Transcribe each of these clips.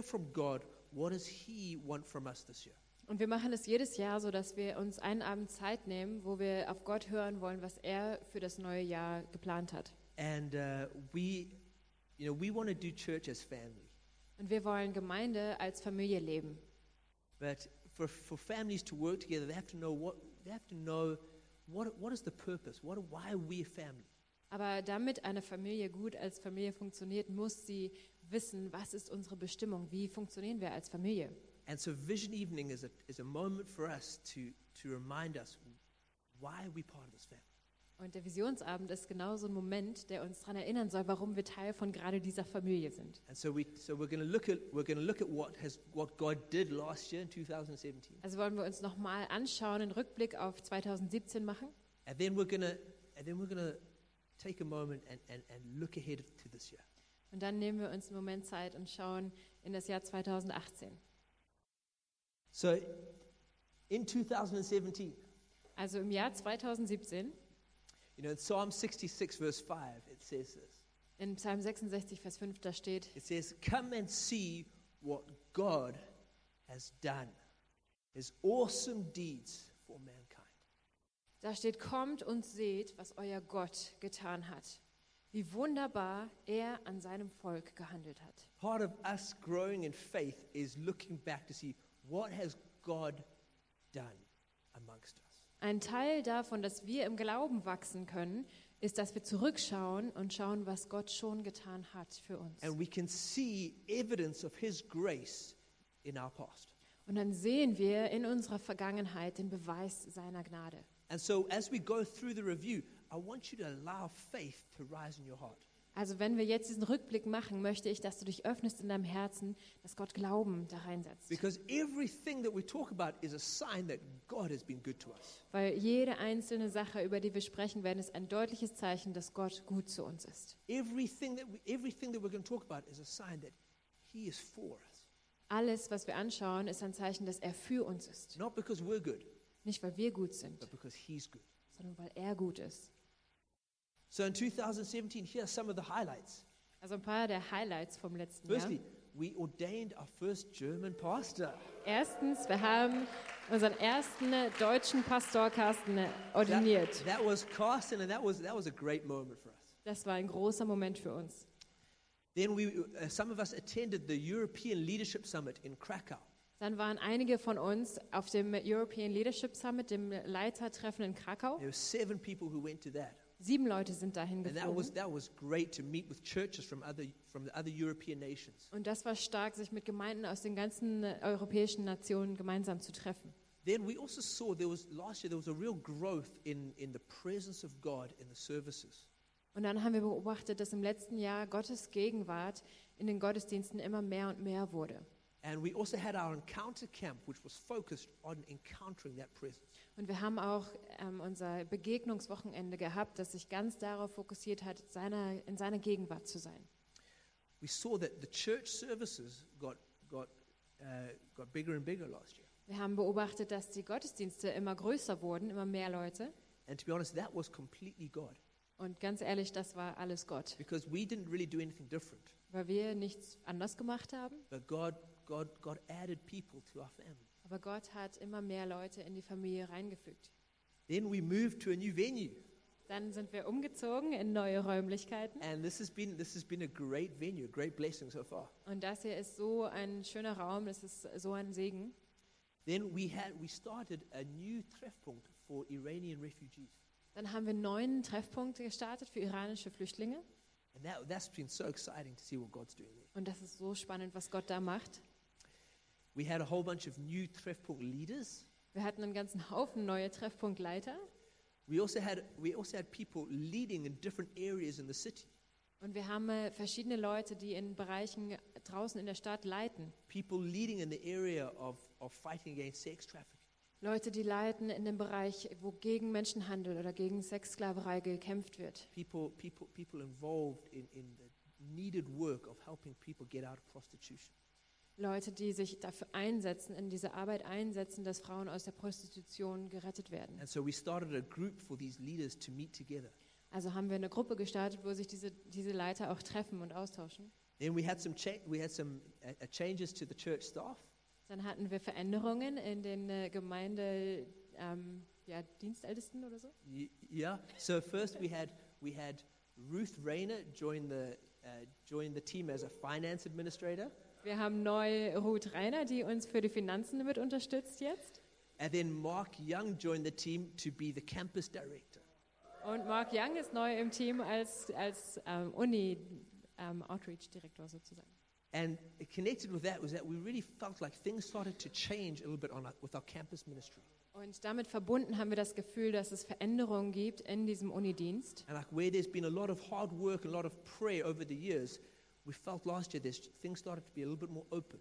hear from God what does He want from us this year. Und wir machen es jedes Jahr so, dass wir uns einen Abend Zeit nehmen, wo wir auf Gott hören wollen, was er für das neue Jahr geplant hat. And uh, we, you know, we want to do church as family. Und wir wollen Gemeinde als Familie leben. But for, for families to work together, they have to know what they have to know what, what is the purpose? What, why are we a family? Aber damit eine Familie gut als Familie funktioniert, muss sie wissen, was ist unsere Bestimmung, wie funktionieren wir als Familie. And so Vision Evening is a, is a moment for us to, to remind us why are we part of this family? Und der Visionsabend ist genau so ein Moment, der uns daran erinnern soll, warum wir Teil von gerade dieser Familie sind. And so we so we're going to look at we're going to look at what has what God did last year in 2017. Also wollen wir uns nochmal anschauen, einen Rückblick auf 2017 machen. And then we're to and then we're take a moment and, and, and look ahead to this year. Und dann nehmen wir uns einen Moment Zeit und schauen in das Jahr 2018. So in 2017, Also im Jahr 2017, you know, in Psalm 66 verse 5 it says this. in Psalm 66, Vers 5, da steht, It says, Come and see what God has done, his awesome deeds. Da steht, kommt und seht, was euer Gott getan hat. Wie wunderbar er an seinem Volk gehandelt hat. Part of us growing in faith is looking back to see what has God done amongst us. Ein Teil davon, dass wir im Glauben wachsen können, ist, dass wir zurückschauen und schauen, was Gott schon getan hat für uns. And we can see evidence of his grace in our past. Und dann sehen wir in unserer Vergangenheit den Beweis seiner Gnade. And so as we go through the review, I want you to allow faith to rise in your heart. Also wenn wir jetzt diesen Rückblick machen, möchte ich, dass du dich öffnest in deinem Herzen, dass Gott Glauben da reinsetzt. Because everything that we talk about is a sign that God has been good to us. Weil jede einzelne Sache, über die wir sprechen werden, ist ein deutliches Zeichen, dass Gott gut zu uns ist. Everything that, we, everything that we're going to talk about is a sign that He is for us. Alles, was wir anschauen, ist ein Zeichen, dass er für uns ist. Not because we're good, Nicht, weil wir gut sind, but because He's good. sondern weil er gut ist. So in 2017, here are some of the highlights. Also ein paar der Highlights vom letzten Jahr. Firstly, we ordained our first German pastor. Erstens, wir haben unseren ersten deutschen Pastor Carsten That, ordiniert. that was Carsten, and that was, that was a great moment for us. Das war ein großer Moment für uns. Then we, uh, some of us attended the European Leadership Summit in Krakow. Dann waren einige von uns auf dem European Leadership Summit, dem Leitertreffen in Krakau. There were seven people who went to that. Sieben Leute sind dahin geflogen. Und das war stark, sich mit Gemeinden aus den ganzen europäischen Nationen gemeinsam zu treffen. Then we also saw there was last year there was a real growth in, in the presence of God in the services. Und dann haben wir beobachtet, dass im letzten Jahr Gottes Gegenwart in den Gottesdiensten immer mehr und mehr wurde. And we also had our encounter camp, which was focused on encountering that presence. Und wir haben auch ähm, unser Begegnungswochenende gehabt, das sich ganz darauf fokussiert hat, seiner, in seiner Gegenwart zu sein. We saw that the church services got, got, uh, got bigger and bigger last year. Wir haben beobachtet, dass die Gottesdienste immer größer wurden, immer mehr Leute. And to be honest, that was completely God Und ganz ehrlich, das war alles Gott, because we didn't really do anything different. weil wir nichts anders gemacht haben. But God, God, God added people to our family. Aber Gott hat immer mehr Leute in die Familie reingefügt. Then we moved to a new venue. Dann sind wir umgezogen in neue Räumlichkeiten. And this has been, this has been a great venue, a great blessing so far. Und das hier ist so ein schöner Raum, das ist so ein Segen. Then we, had, we started a new Treffpunkt for Iranian refugees. Dann haben wir neun Treffpunkte gestartet für iranische Flüchtlinge. And that, that's been so exciting to see what God's doing there. Und das ist so spannend, was Gott da macht. We had a whole bunch of new Treffpunkt leaders. Wir hatten einen ganzen Haufen neue Treffpunktleiter. We also had, we also had people leading in different areas in the city. Und wir haben äh, verschiedene Leute, die in Bereichen draußen in der Stadt leiten. People leading in the area of, of fighting against sex trafficking. Leute, die leiten in dem Bereich, wo gegen Menschenhandel oder gegen Sexsklaverei gekämpft wird. People, people, people involved in, in the needed work of helping people get out of prostitution. Leute, die sich dafür einsetzen, in diese Arbeit einsetzen, dass Frauen aus der Prostitution gerettet werden. And so we started a group for these leaders to meet together. Also haben wir eine Gruppe gestartet, wo sich diese, diese Leiter auch treffen und austauschen. Then we had some, we had some uh, uh, changes to the church staff. Dann hatten wir Veränderungen in den äh, Gemeinde, ähm, ja, Dienstältesten oder so. Y- Yeah. So first we had we had Ruth Rayner join the uh, join the team as a finance administrator, Wir haben neu Ruth Reiner, die uns für die Finanzen mit unterstützt jetzt. and then Mark Young joined the team to be the campus director. Und Mark Young ist neu im Team als, als ähm, Uni-Outreach-Direktor sozusagen. And connected with that was that we really felt like things started to change a little bit on our, with our campus ministry, Und damit verbunden haben wir das Gefühl, dass es Veränderungen gibt in diesem Unidienst. and like where there's been a lot of hard work a lot of prayer over the years, we felt last year there's things started to be a little bit more open.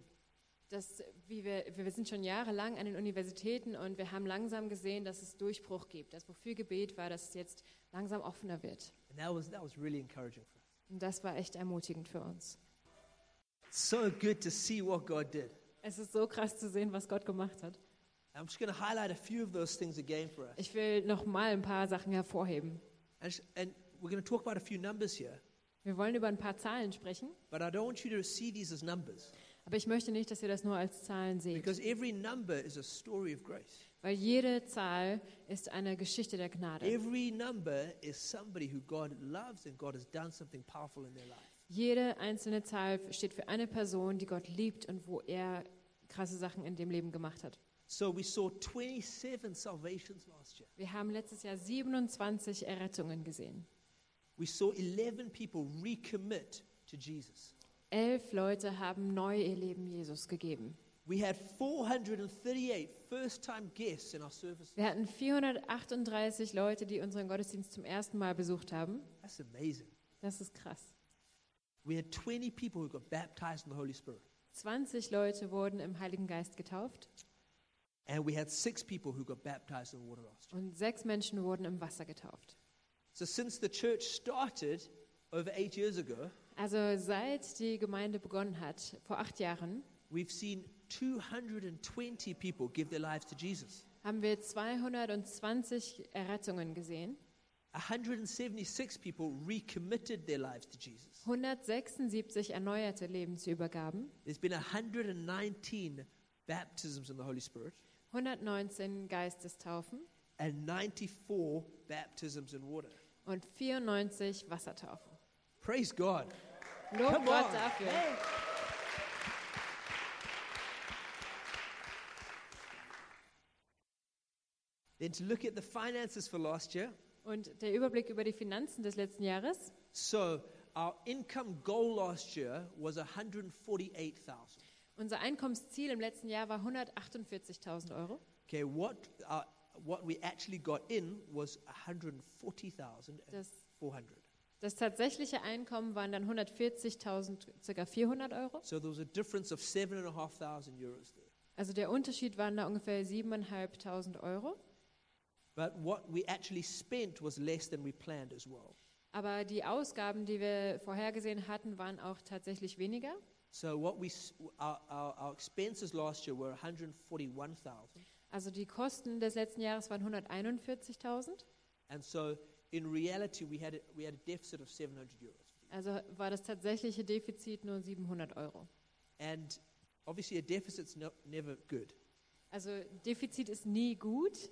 Das, wie wir, wir sind schon jahrelang an den Universitäten und wir haben langsam gesehen, dass es Durchbruch gibt. Das, wofür Gebet war, dass es jetzt langsam offener wird. And that was that was really encouraging for us. Und das war echt ermutigend für uns. So good to see what God did. Es ist so krass zu sehen, was Gott gemacht hat. I'm just going to highlight a few of those things again for us. Ich will noch mal ein paar Sachen hervorheben. And, and we're going to talk about a few numbers here, Wir wollen über ein paar Zahlen sprechen, but I don't want you to see these as numbers aber ich möchte nicht, dass ihr das nur als Zahlen seht. because every number is a story of grace. Weil jede Zahl ist eine Geschichte der Gnade. Every number is somebody who God loves and God has done something powerful in their life. Jede einzelne Zahl steht für eine Person, die Gott liebt und wo er krasse Sachen in dem Leben gemacht hat. So we saw 27 salvations last year. Wir haben letztes Jahr 27 Errettungen gesehen. We saw 11 people recommit to Jesus. Elf Leute haben neu ihr Leben Jesus gegeben. We had 438 first time guests in our service. Wir hatten 438 Leute, die unseren Gottesdienst zum ersten Mal besucht haben. That's amazing. Das ist krass. We had 20 people who got baptized in the Holy Spirit. 20 Leute wurden im Heiligen Geist getauft And we had six people who got baptized in the water last year. und sechs Menschen wurden im Wasser getauft. So since the church started over eight years ago, Also seit die Gemeinde begonnen hat, vor acht Jahren, we've seen 220 people give their lives to Jesus. haben wir 220 Errettungen gesehen. 176 people recommitted their lives to Jesus. 176 erneuerte Lebensübergaben, There's been 119 baptisms in the Holy Spirit 119 Geistestaufen and 94 baptisms in water. Und 94 Wassertaufen. Praise God. Lob Come Gott on. dafür. Hey. Then to look at the finances for last year. Und der Überblick über die Finanzen des letzten Jahres. So our income goal last year was 148,000. Unser Einkommensziel im letzten Jahr war 148.000 Euro. Okay, what uh, what we actually got in was 140,400. Das, tatsächliche Einkommen waren dann 140.000, ca. 400 Euro. So there was a difference of seven and a half thousand euros there. Also der Unterschied waren da ungefähr 7.500 Euro. But what we actually spent was less than we planned as well. Aber die Ausgaben, die wir vorhergesehen hatten, waren auch tatsächlich weniger. So what we our, our, our expenses last year were 141,000, Also die Kosten des letzten Jahres waren 141.000. and so in reality we had a, we had a deficit of 700 euros. Also war das tatsächliche Defizit nur 700 Euro. And obviously a deficit's no, never good. Also Defizit ist nie gut.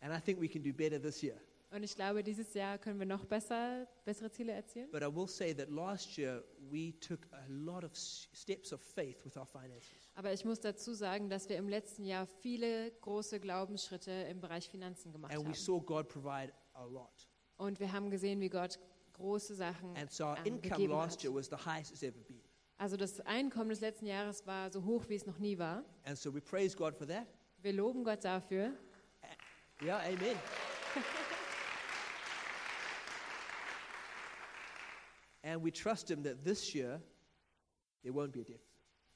And I think we can do better this year. Und ich glaube, dieses Jahr können wir noch besser, bessere Ziele erzielen. But I will say that last year we took a lot of steps of faith with our finances. Aber ich muss dazu sagen, dass wir im letzten Jahr viele große Glaubensschritte im Bereich Finanzen gemacht And we haben. saw God provide a lot. Und wir haben gesehen, wie Gott große Sachen And so our ähm, income gegeben last hat. year was the highest it's ever been. Also das Einkommen des letzten Jahres war so hoch, wie es noch nie war. And so we praise God for that. Wir loben Gott dafür. Yeah, amen. and we trust Him that this year there won't be a deficit.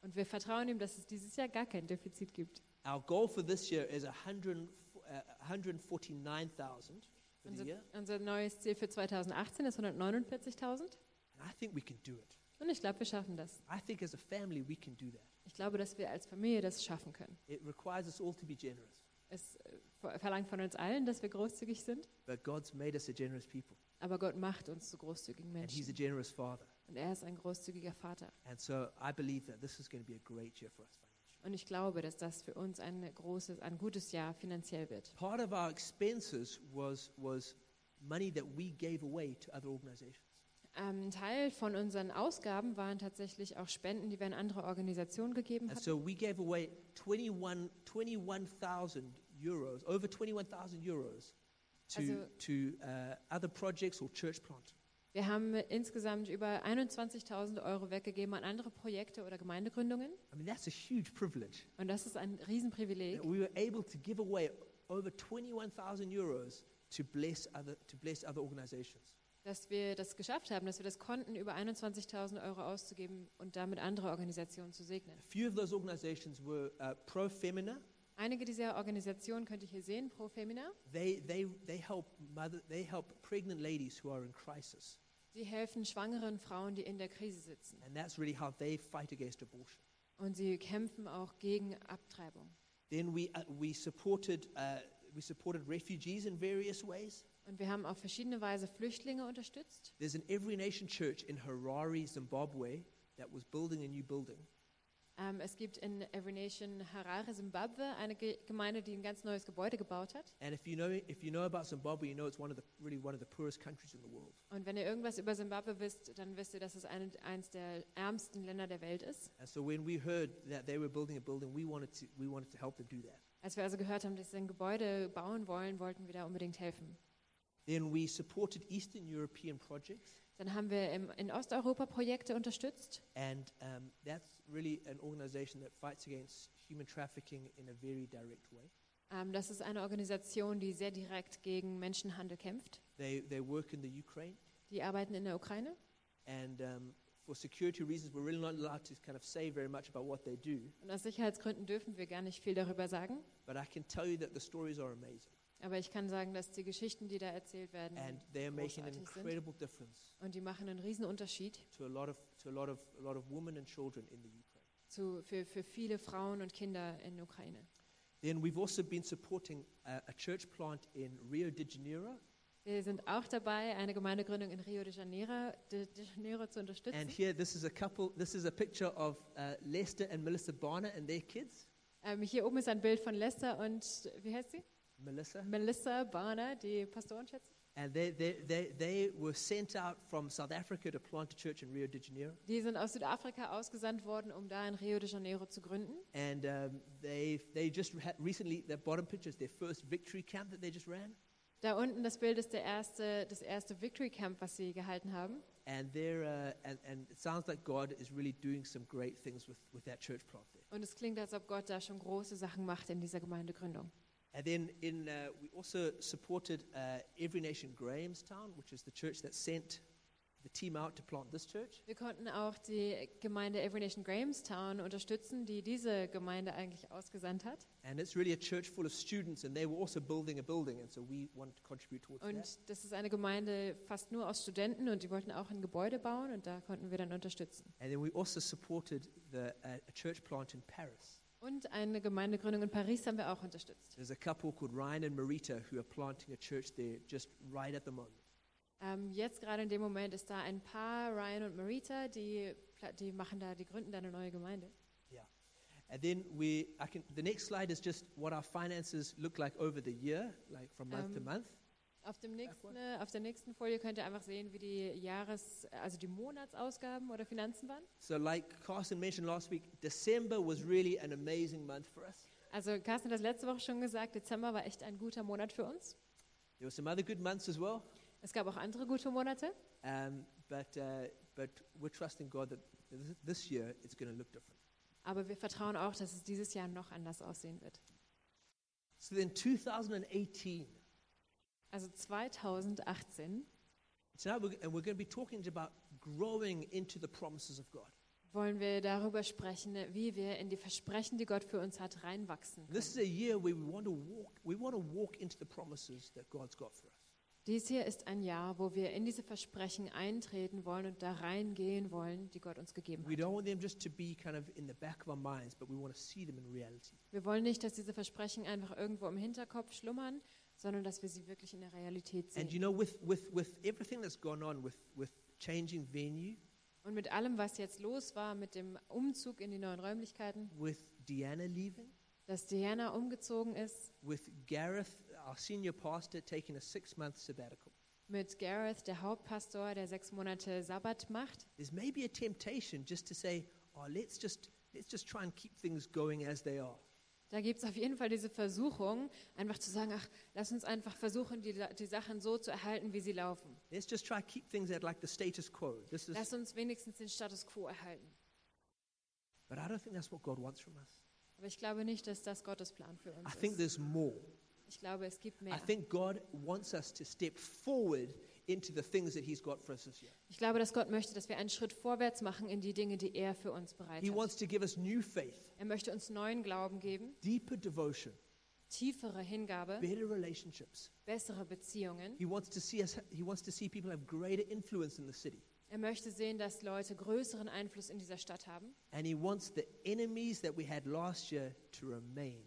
Und wir vertrauen ihm, dass es dieses Jahr gar kein Defizit gibt. Our goal for this year is 100, uh, 149,000 for the Unser, year, unser neues Ziel für 2018 ist 149.000. and I think we can do it. Und ich glaube, wir schaffen das. I think as a family we can do that. Ich glaube, dass wir als Familie das schaffen können. It requires us all to be generous, Es äh, ver- verlangt von uns allen, dass wir großzügig sind. but God's made us a generous people, Aber Gott macht uns zu großzügigen and He's a Menschen. generous Father. Und er ist ein großzügiger Vater. And so I believe that this is going to be a great year for us. Und ich glaube, dass das für uns ein großes, ein gutes Jahr finanziell wird. Part of our expenses was, was money that we gave away to other organizations. Ähm, Ein Teil von unseren Ausgaben waren tatsächlich auch Spenden, die wir an andere Organisationen gegeben And hatten. so we gave away 21 21,000 euros, over 21,000 euros to, Also- to uh, other projects or church plant. Wir haben insgesamt über 21.000 Euro weggegeben an andere Projekte oder Gemeindegründungen. I mean, that's a huge privilege. Und das ist ein Riesenprivileg, that we were able to give away over 21,000 euros to bless other, to bless other organizations. dass wir das geschafft haben, dass wir das konnten, über 21.000 Euro auszugeben und damit andere Organisationen zu segnen. A few of those organizations were uh, Pro Femina. Einige dieser Organisationen könnt ihr hier sehen, Pro Femina. They, they, they, help mother, they help pregnant ladies who are in crisis. Die helfen schwangeren Frauen, die in der Krise sitzen. And that's really how they fight against abortion. Und sie kämpfen auch gegen Abtreibung. Then we, uh, we, supported, uh, we supported refugees in various ways. Und wir haben auf verschiedene Weise Flüchtlinge unterstützt. There's an Every Nation church in Harare, Zimbabwe, that was building a new building. Ähm, es gibt in Every Nation Harare, Zimbabwe, eine Ge Gemeinde, die ein ganz neues Gebäude gebaut hat. And if you know, if you know about Zimbabwe, you know it's one of the, really one of the poorest countries in the world. Und wenn ihr irgendwas über Zimbabwe wisst, dann wisst ihr, dass es eine, eines der ärmsten Länder der Welt ist. And so when we heard that they were building a building, we wanted to, we wanted to help them do that. Als wir also gehört haben, dass sie ein Gebäude bauen wollen, wollten wir da unbedingt helfen. Then we supported Eastern European projects, Dann haben wir im, in Osteuropa Projekte unterstützt. and um, that's really an organization that fights against human trafficking in a very direct way. Ähm, das ist eine Organisation, die sehr direkt gegen Menschenhandel kämpft. They, they work in the Ukraine, Die arbeiten in der Ukraine. and um, for security reasons, we're really not allowed to kind of say very much about what they do. Und aus Sicherheitsgründen dürfen wir gar nicht viel darüber sagen. But I can tell you that the stories are amazing, Aber ich kann sagen, dass die Geschichten, die da erzählt werden, and they are making an großartig sind. incredible difference Und die machen einen riesen Unterschied to a lot of to a lot of a lot of women and children in the Ukraine. zu, für, für viele Frauen und Kinder in der Ukraine. Then we've also been supporting a, a church plant in Rio de Janeiro, Wir sind auch dabei, eine Gemeindegründung in Rio de Janeiro, de, de Janeiro zu unterstützen. and here this is a couple. This is a picture of uh, Lester and Melissa Barner and their kids. Ähm, hier oben ist ein Bild von Lester und, wie heißt sie? Melissa, Melissa Barner, die Pastoren, schätze and they, they, they, they were sent out from South Africa to plant a church in Rio de Janeiro, Die sind aus Südafrika ausgesandt worden, um da in Rio de Janeiro zu gründen. and um, they they just had recently. The bottom picture is their first victory camp that they just ran, Da unten das Bild ist der erste, das erste Victory Camp, was sie gehalten haben. and uh, and, and it sounds like God is really doing some great things with, with that church plant there. Und es klingt, als ob Gott da schon große Sachen macht in dieser Gemeindegründung. And then in, uh, we also supported uh, Every Nation Grahamstown, which is the church that sent the team out to plant this church. Wir konnten auch die Gemeinde Every Nation Grahamstown unterstützen, die diese Gemeinde eigentlich ausgesandt hat. And it's really a church full of students, and they were also building a building, and so we wanted to contribute towards that. Und das ist eine Gemeinde fast nur aus Studenten und die wollten auch ein Gebäude bauen und da konnten wir dann unterstützen. And then we also supported the, uh, a church plant in Paris. Und eine Gemeindegründung in Paris haben wir auch unterstützt. There's a couple called Ryan and Marita who are planting a church there just right at the moment. Ähm, jetzt gerade in dem Moment ist da ein Paar, Ryan und Marita, die, die machen da, die gründen da eine neue Gemeinde. And then we, I can, the next slide is just what our finances look like over the year, like from month to Um, month. Auf, dem nächsten, äh, auf der nächsten Folie könnt ihr einfach sehen, wie die Jahres-, also die Monatsausgaben oder Finanzen waren. So, like Carson mentioned last week, December was really an amazing month for us. Also Carsten hat das letzte Woche schon gesagt, Dezember war echt ein guter Monat für uns. There were some other good months as well, Es gab auch andere gute Monate, um, but, uh, but we're trusting God that th- this year it's going to look different. aber wir vertrauen auch, dass es dieses Jahr noch anders aussehen wird. So then 2018, Also 2018 tonight we're, and we're going to be talking about growing into the promises of God. wollen wir darüber sprechen, wie wir in die Versprechen, die Gott für uns hat, reinwachsen This is können. a year where we want to walk, we want to walk into the promises that God's got for us. Dies hier ist ein Jahr, wo wir in diese Versprechen eintreten wollen und da reingehen wollen, die Gott uns gegeben We hat. don't want them just to be kind of in the back of our minds, but we want to see them in reality. Wir wollen nicht, dass diese Versprechen einfach irgendwo im Hinterkopf schlummern, sondern dass wir sie wirklich in der Realität And you sehen. know, with, with, with everything that's gone on with, with changing venue, Und mit allem, was jetzt los war, mit dem Umzug in die neuen Räumlichkeiten, with Deanna leaving, dass Diana umgezogen ist, with Gareth, our senior pastor, taking a six month sabbatical. mit Gareth, der Hauptpastor, der sechs Monate Sabbat macht, There's maybe a temptation just to say, oh, let's just, let's just try and keep things going as they are. Da gibt es auf jeden Fall diese Versuchung, einfach zu sagen, ach, lass uns einfach versuchen, die, die Sachen so zu erhalten, wie sie laufen. Let's just try to keep things at like the status quo. This is, Lass uns wenigstens den Status quo erhalten. but I don't think that's what God wants from us. Aber ich glaube nicht, dass das Gottes Plan für uns I think ist. there's more. Ich glaube, es gibt I mehr. think God wants us to step forward into the things that He's got for us this year. Ich glaube, dass Gott möchte, dass wir einen Schritt vorwärts machen in die Dinge, die er für uns bereit He hat. wants to give us new faith, Er möchte uns neuen Glauben geben, deeper devotion, tiefere Hingabe, bessere Beziehungen. Er möchte sehen, dass Leute größeren Einfluss in dieser Stadt haben. and He wants the enemies that we had last year to remain.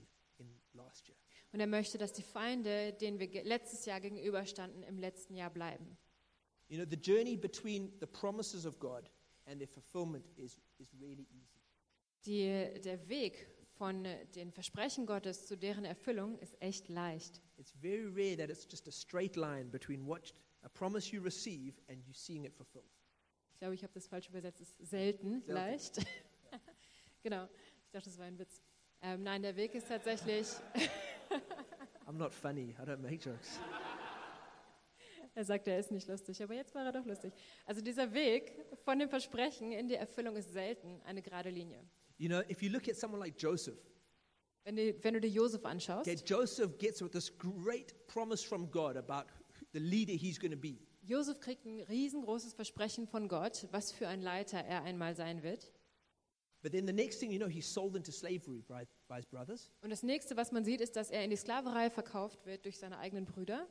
Und er möchte, dass die Feinde, denen wir letztes Jahr gegenüberstanden, im letzten Jahr bleiben. You know, the journey between the promises of God and their fulfillment is is really easy. Die, der Weg von den Versprechen Gottes zu deren Erfüllung ist echt leicht. It's very rare that it's just a straight line between what a promise you receive and you seeing it fulfilled. Ich glaube, ich habe das falsch übersetzt. Es ist selten, Selten. leicht. genau. Ich dachte, das war ein Witz. Ähm, nein, der Weg ist tatsächlich, I'm not funny. I don't make jokes. er sagt, er ist nicht lustig, aber jetzt war er doch lustig. Also dieser Weg von dem Versprechen in die Erfüllung ist selten eine gerade Linie. You know, if you look at someone like Joseph, Wenn, die, wenn du dir Josef anschaust, okay, Joseph gets this great promise from God about the leader he's going to be. Josef kriegt ein riesengroßes Versprechen von Gott, was für ein Leiter er einmal sein wird. But then the next thing you know, he's sold into slavery by. Und das nächste, was man sieht, ist, dass er in die Sklaverei verkauft wird durch seine eigenen Brüder.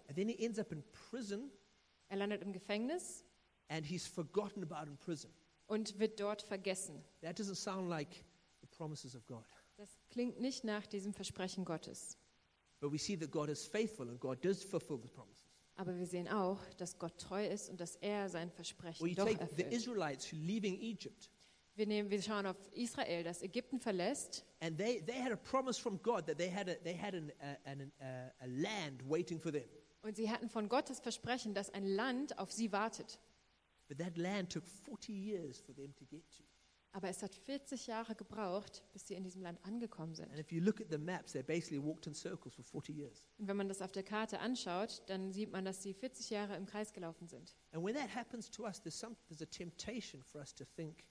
Er landet im Gefängnis and he's forgotten about in prison. und wird dort vergessen. That doesn't sound like the promises of God. Das klingt nicht nach diesem Versprechen Gottes. Aber wir sehen auch, dass Gott treu ist und dass er sein Versprechen Or you doch take the erfüllt. Israelites leaving Egypt, Wir, nehmen, wir schauen auf Israel, das Ägypten verlässt. and they, they had a promise from God that they had a, they had an, a, an, a, a land waiting for them. Und sie hatten von Gott das Versprechen, dass ein Land auf sie wartet. But that land took 40 years for them to get to. Aber es hat 40 Jahre gebraucht, bis sie in diesem Land angekommen sind. And if you look at the maps, they basically walked in circles for 40 years. Und wenn man das auf der Karte anschaut, dann sieht man, dass sie 40 Jahre im Kreis gelaufen sind. And when that happens to us, there's, some, there's a temptation for us to think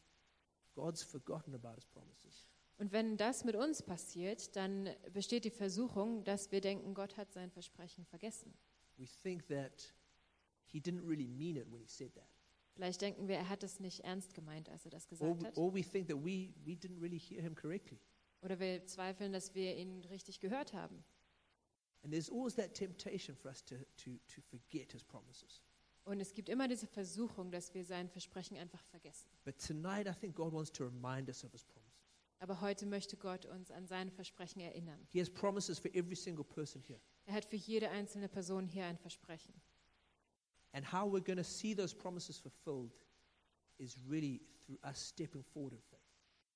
God's forgotten about his promises. Und wenn das mit uns passiert, dann besteht die Versuchung, dass wir denken, Gott hat sein Versprechen vergessen. We think that he didn't really mean it when he said that. Vielleicht denken wir, er hat es nicht ernst gemeint, als er das gesagt hat. or we think that we, we didn't really hear him correctly. Oder wir zweifeln, dass wir ihn richtig gehört haben. And there's always that temptation for us to, to, to forget his promises. Und es gibt immer diese Versuchung, dass wir sein Versprechen einfach vergessen. But tonight, I think God wants to remind us of his promises. Aber heute möchte Gott uns an sein Versprechen erinnern. He has promises for every single person here. Er hat für jede einzelne Person hier ein Versprechen. And how we're going to see those promises fulfilled is really through us stepping forward in faith.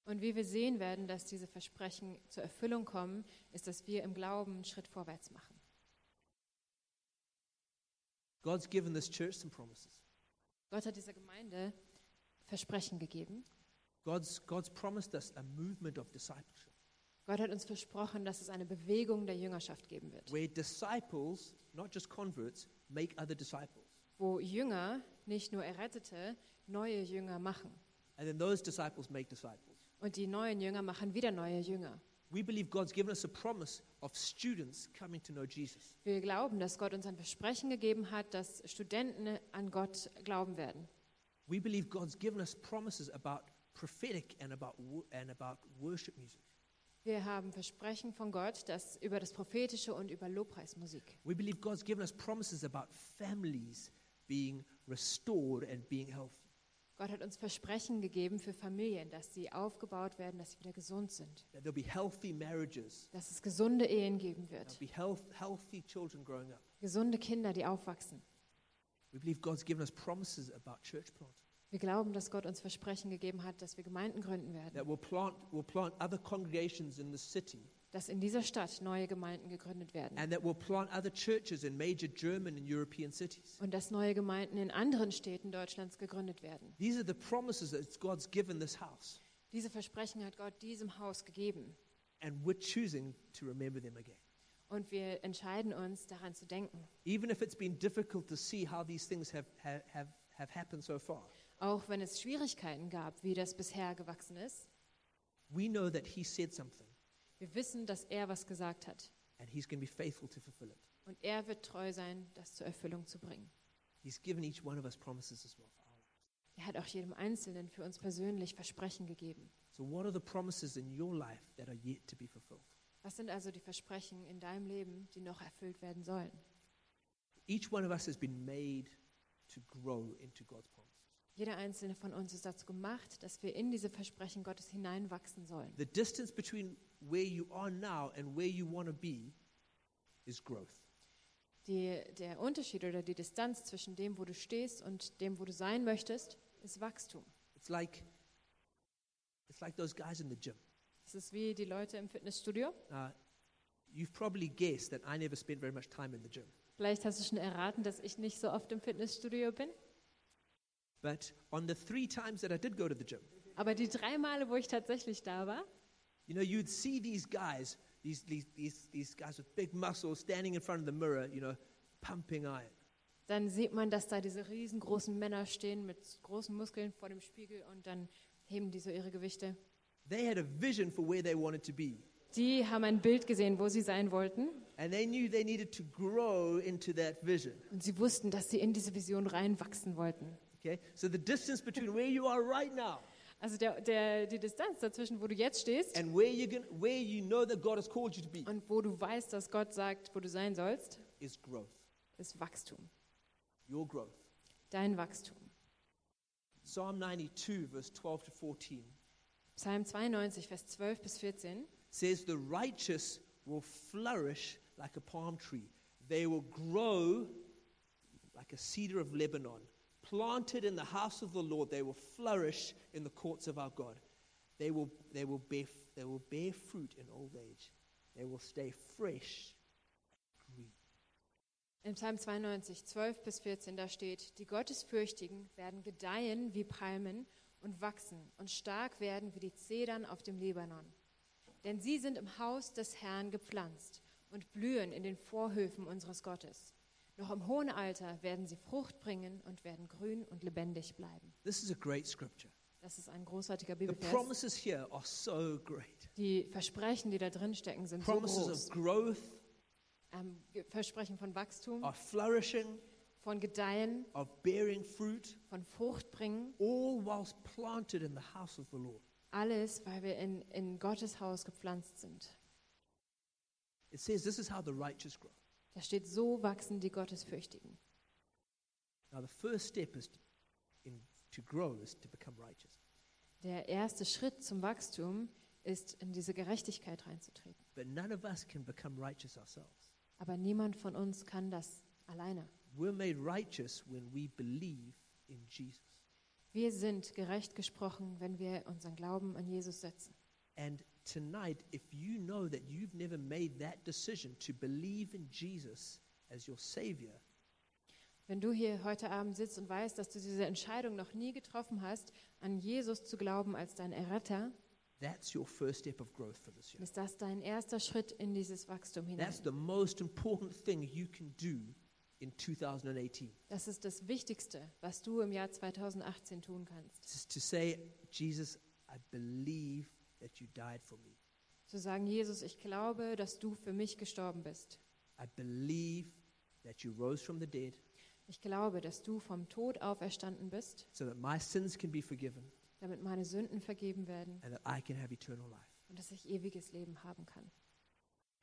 Und wie wir sehen werden, dass diese Versprechen zur Erfüllung kommen, ist, dass wir im Glauben einen Schritt vorwärts machen. God's given this church some promises. Gott hat dieser Gemeinde Versprechen gegeben. God's, God's promised us a movement of discipleship Gott hat uns versprochen, dass es eine Bewegung der Jüngerschaft geben wird, where disciples, not just converts, make other disciples. wo Jünger, nicht nur Errettete, neue Jünger machen. And then those disciples make disciples. Und die neuen Jünger machen wieder neue Jünger. We believe God's given us a promise of students coming to know Jesus. Wir glauben, dass Gott uns ein Versprechen gegeben hat, dass Studenten an Gott glauben werden. We believe God's given us promises about prophetic and about, wo- and about worship music. Wir haben Versprechen von Gott, dass über das Prophetische und über Lobpreismusik. We believe God's given us promises about families being restored and being healthy. Gott hat uns Versprechen gegeben für Familien, dass sie aufgebaut werden, dass sie wieder gesund sind, That there'll be healthy marriages, dass es gesunde Ehen geben there'll wird, be health, healthy children growing up. gesunde Kinder, die aufwachsen. We believe God's given us promises about church planting. Wir glauben, dass Gott uns Versprechen gegeben hat, dass wir Gemeinden gründen werden, that will plant, will plant other congregations in the city, dass in dieser Stadt neue Gemeinden gegründet werden and that will plant other churches in major German and European cities. und dass neue Gemeinden in anderen Städten Deutschlands gegründet werden. These are the promises that God's given this house, Diese Versprechen hat Gott diesem Haus gegeben and we're choosing to remember them again. und wir entscheiden uns, daran zu denken. Even if it's been difficult to see how these things have, have, have, have happened so far, Auch wenn es Schwierigkeiten gab, wie das bisher gewachsen ist, we know that He said something, wir wissen, dass er was gesagt hat and He's going to be faithful to fulfill it. und er wird treu sein, das zur Erfüllung zu bringen. He's given each one of us promises as well. Er hat auch jedem Einzelnen für uns persönlich Versprechen gegeben. So, what are the promises in your life that are yet to be fulfilled? Was sind also die Versprechen in deinem Leben, die noch erfüllt werden sollen? Each one of us has been made to grow into God's promises. Jeder einzelne von uns ist dazu gemacht, dass wir in diese Versprechen Gottes hineinwachsen sollen. The distance between where you are now and where you want to be is growth. Die, der Unterschied oder die Distanz zwischen dem, wo du stehst und dem, wo du sein möchtest, ist Wachstum. It's like it's like those guys in the gym. Es ist wie die Leute im Fitnessstudio. Uh, you've probably guessed that I never spent very much time in the gym. Vielleicht hast du schon erraten, dass ich nicht so oft im Fitnessstudio bin. But on the three times that I did go to the gym, Aber die drei Male, wo ich tatsächlich da war, you know, you'd see these guys, these, these, these, these guys with big muscles standing in front of the mirror, you know, pumping iron. dann sieht man, dass da diese riesengroßen Männer stehen mit großen Muskeln vor dem Spiegel und dann heben die so ihre Gewichte. They had a vision for where they wanted to be. Die haben ein Bild gesehen, wo sie sein wollten And they knew they needed to grow into that vision. und sie wussten, dass sie in diese Vision reinwachsen wollten. Okay? So the distance between where you are right now Also der, der, die Distanz dazwischen, wo du jetzt stehst and where you can, where you know that God has called you to be und wo du weißt, dass Gott sagt, wo du sein sollst, is growth. ist Wachstum. Your growth. Dein Wachstum. Psalm 92, verse 12 to 14 Psalm 92, Vers 12 bis 14. says, The righteous will flourish like a palm tree. They will grow like a cedar of Lebanon. Planted in the house of the Lord, they will flourish in the courts of our God. They will, they will, bear, they will bear fruit in old age. They will stay fresh, green. In Psalm 92, 12 bis 14, da steht, die Gottesfürchtigen werden gedeihen wie Palmen und wachsen und stark werden wie die Zedern auf dem Libanon. Denn sie sind im Haus des Herrn gepflanzt und blühen in den Vorhöfen unseres Gottes. Noch im hohen Alter werden sie Frucht bringen und werden grün und lebendig bleiben. This is a great scripture. Das ist ein großartiger The Bibelvers. promises here are so great. Die Versprechen, die da drin stecken, sind so Promises groß. of growth, Ähm, Versprechen von Wachstum, of flourishing, von Gedeihen, of bearing fruit, von Frucht bringen. all whilst planted in the house of the Lord. Alles, weil wir in, in Gottes Haus gepflanzt sind. It says this is how the righteous grow. Da steht, so wachsen die Gottesfürchtigen. Now, the first step is to, in, to grow is to become righteous. Der erste Schritt zum Wachstum ist, in diese Gerechtigkeit reinzutreten. But none of us can become righteous ourselves. Aber niemand von uns kann das alleine. We're made righteous when we believe in Jesus. Wir sind gerecht gesprochen, wenn wir unseren Glauben an Jesus setzen. And tonight, if you know that you've never made that decision to believe in Jesus as your Savior, Wenn du hier heute Abend sitzt und weißt, dass du diese Entscheidung noch nie getroffen hast, an Jesus zu glauben als dein Erretter, that's your first step of growth for this year. ist das dein erster Schritt in dieses Wachstum hinein. That's the most important thing you can do in 2018. Das ist das Wichtigste, was du im Jahr 2018 tun kannst. Is to say, Jesus, I believe that you died for me. Zu sagen, Jesus, ich glaube, dass du für mich gestorben bist. I believe that you rose from the dead Ich glaube, dass du vom Tod auferstanden bist, so that my sins can be forgiven damit meine Sünden vergeben werden and that I can have eternal life. und dass ich ewiges Leben haben kann.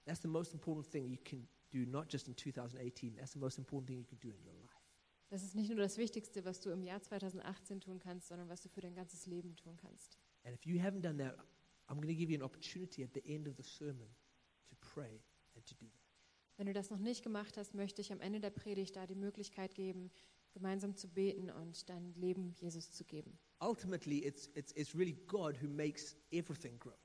That's the most important thing you can do, not just in 2018. That's the most important thing you can do in your life. Das ist nicht nur das Wichtigste, was du im Jahr 2018 tun kannst, sondern was du für dein ganzes Leben tun kannst. And if you haven't done that, I'm going to give you an opportunity at the end of the sermon to pray and to do that. Wenn du das noch nicht gemacht hast, möchte ich am Ende der Predigt da die Möglichkeit geben, gemeinsam zu beten und dein Leben Jesus zu geben. Ultimately, it's, it's, it's really God who makes everything grow.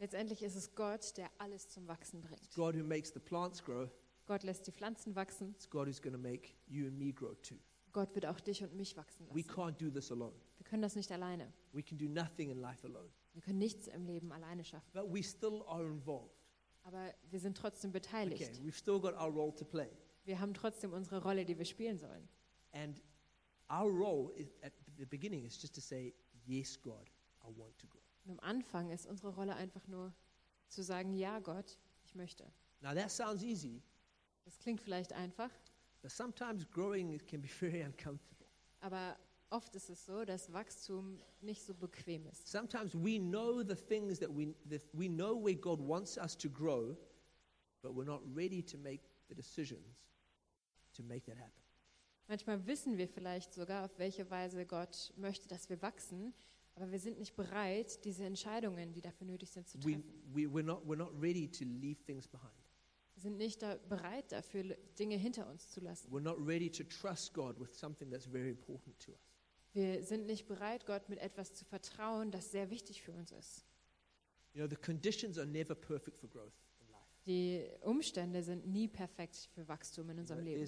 Letztendlich ist es Gott, der alles zum Wachsen bringt. It's God who makes the plants grow. Gott lässt die Pflanzen wachsen. It's God who's going to make you and me grow too. Gott wird auch dich und mich wachsen We lassen. can't do this alone. Wir können das nicht alleine. We can do nothing in life alone. Wir können nichts im Leben alleine schaffen. But we still are involved. Aber wir sind trotzdem Okay, beteiligt. we've still got our role to play. Wir haben trotzdem unsere Rolle, die wir spielen sollen. And our role is, at the beginning is just to say, Yes, God, I want to grow. Und am Anfang ist unsere Rolle einfach nur zu sagen, ja Gott, ich möchte. Now, that sounds easy, Das klingt vielleicht einfach, but sometimes growing can be very uncomfortable. aber oft ist es so, dass Wachstum nicht so bequem ist. Sometimes we know the things that we, that we know where God wants us to grow, but we're not ready to make the decisions to make that happen. Manchmal wissen wir vielleicht sogar, auf welche Weise Gott möchte, dass wir wachsen, aber wir sind nicht bereit, diese Entscheidungen, die dafür nötig sind, zu We, treffen. we, we're, not, we're not ready to leave things behind. Wir sind nicht da bereit dafür, Dinge hinter uns zu lassen. We're not ready to trust God with something that's very important to us. Wir sind nicht bereit, Gott mit etwas zu vertrauen, das sehr wichtig für uns ist. You know, the conditions are never perfect for growth. Die Umstände sind nie perfekt für Wachstum in unserem Leben.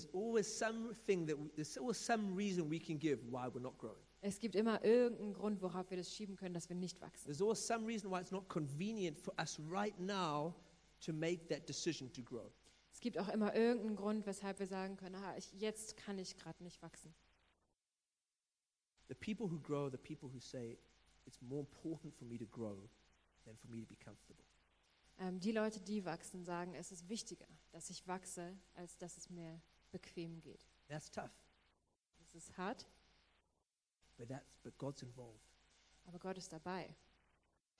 Es gibt immer irgendeinen Grund, worauf wir das schieben können, dass wir nicht wachsen. There's always some reason why it's not convenient for us right now to make that decision to grow. Es gibt auch immer irgendeinen Grund, weshalb wir sagen können, ah, ich, jetzt kann ich gerade nicht wachsen. The people who grow are the people who say, it's more important for me to grow than for me to be comfortable. Ähm, die Leute, die wachsen, sagen, es ist wichtiger, dass ich wachse, als dass es mir bequem geht. That's tough, Es ist hart, but, that's, but God's involved. aber Gott ist dabei.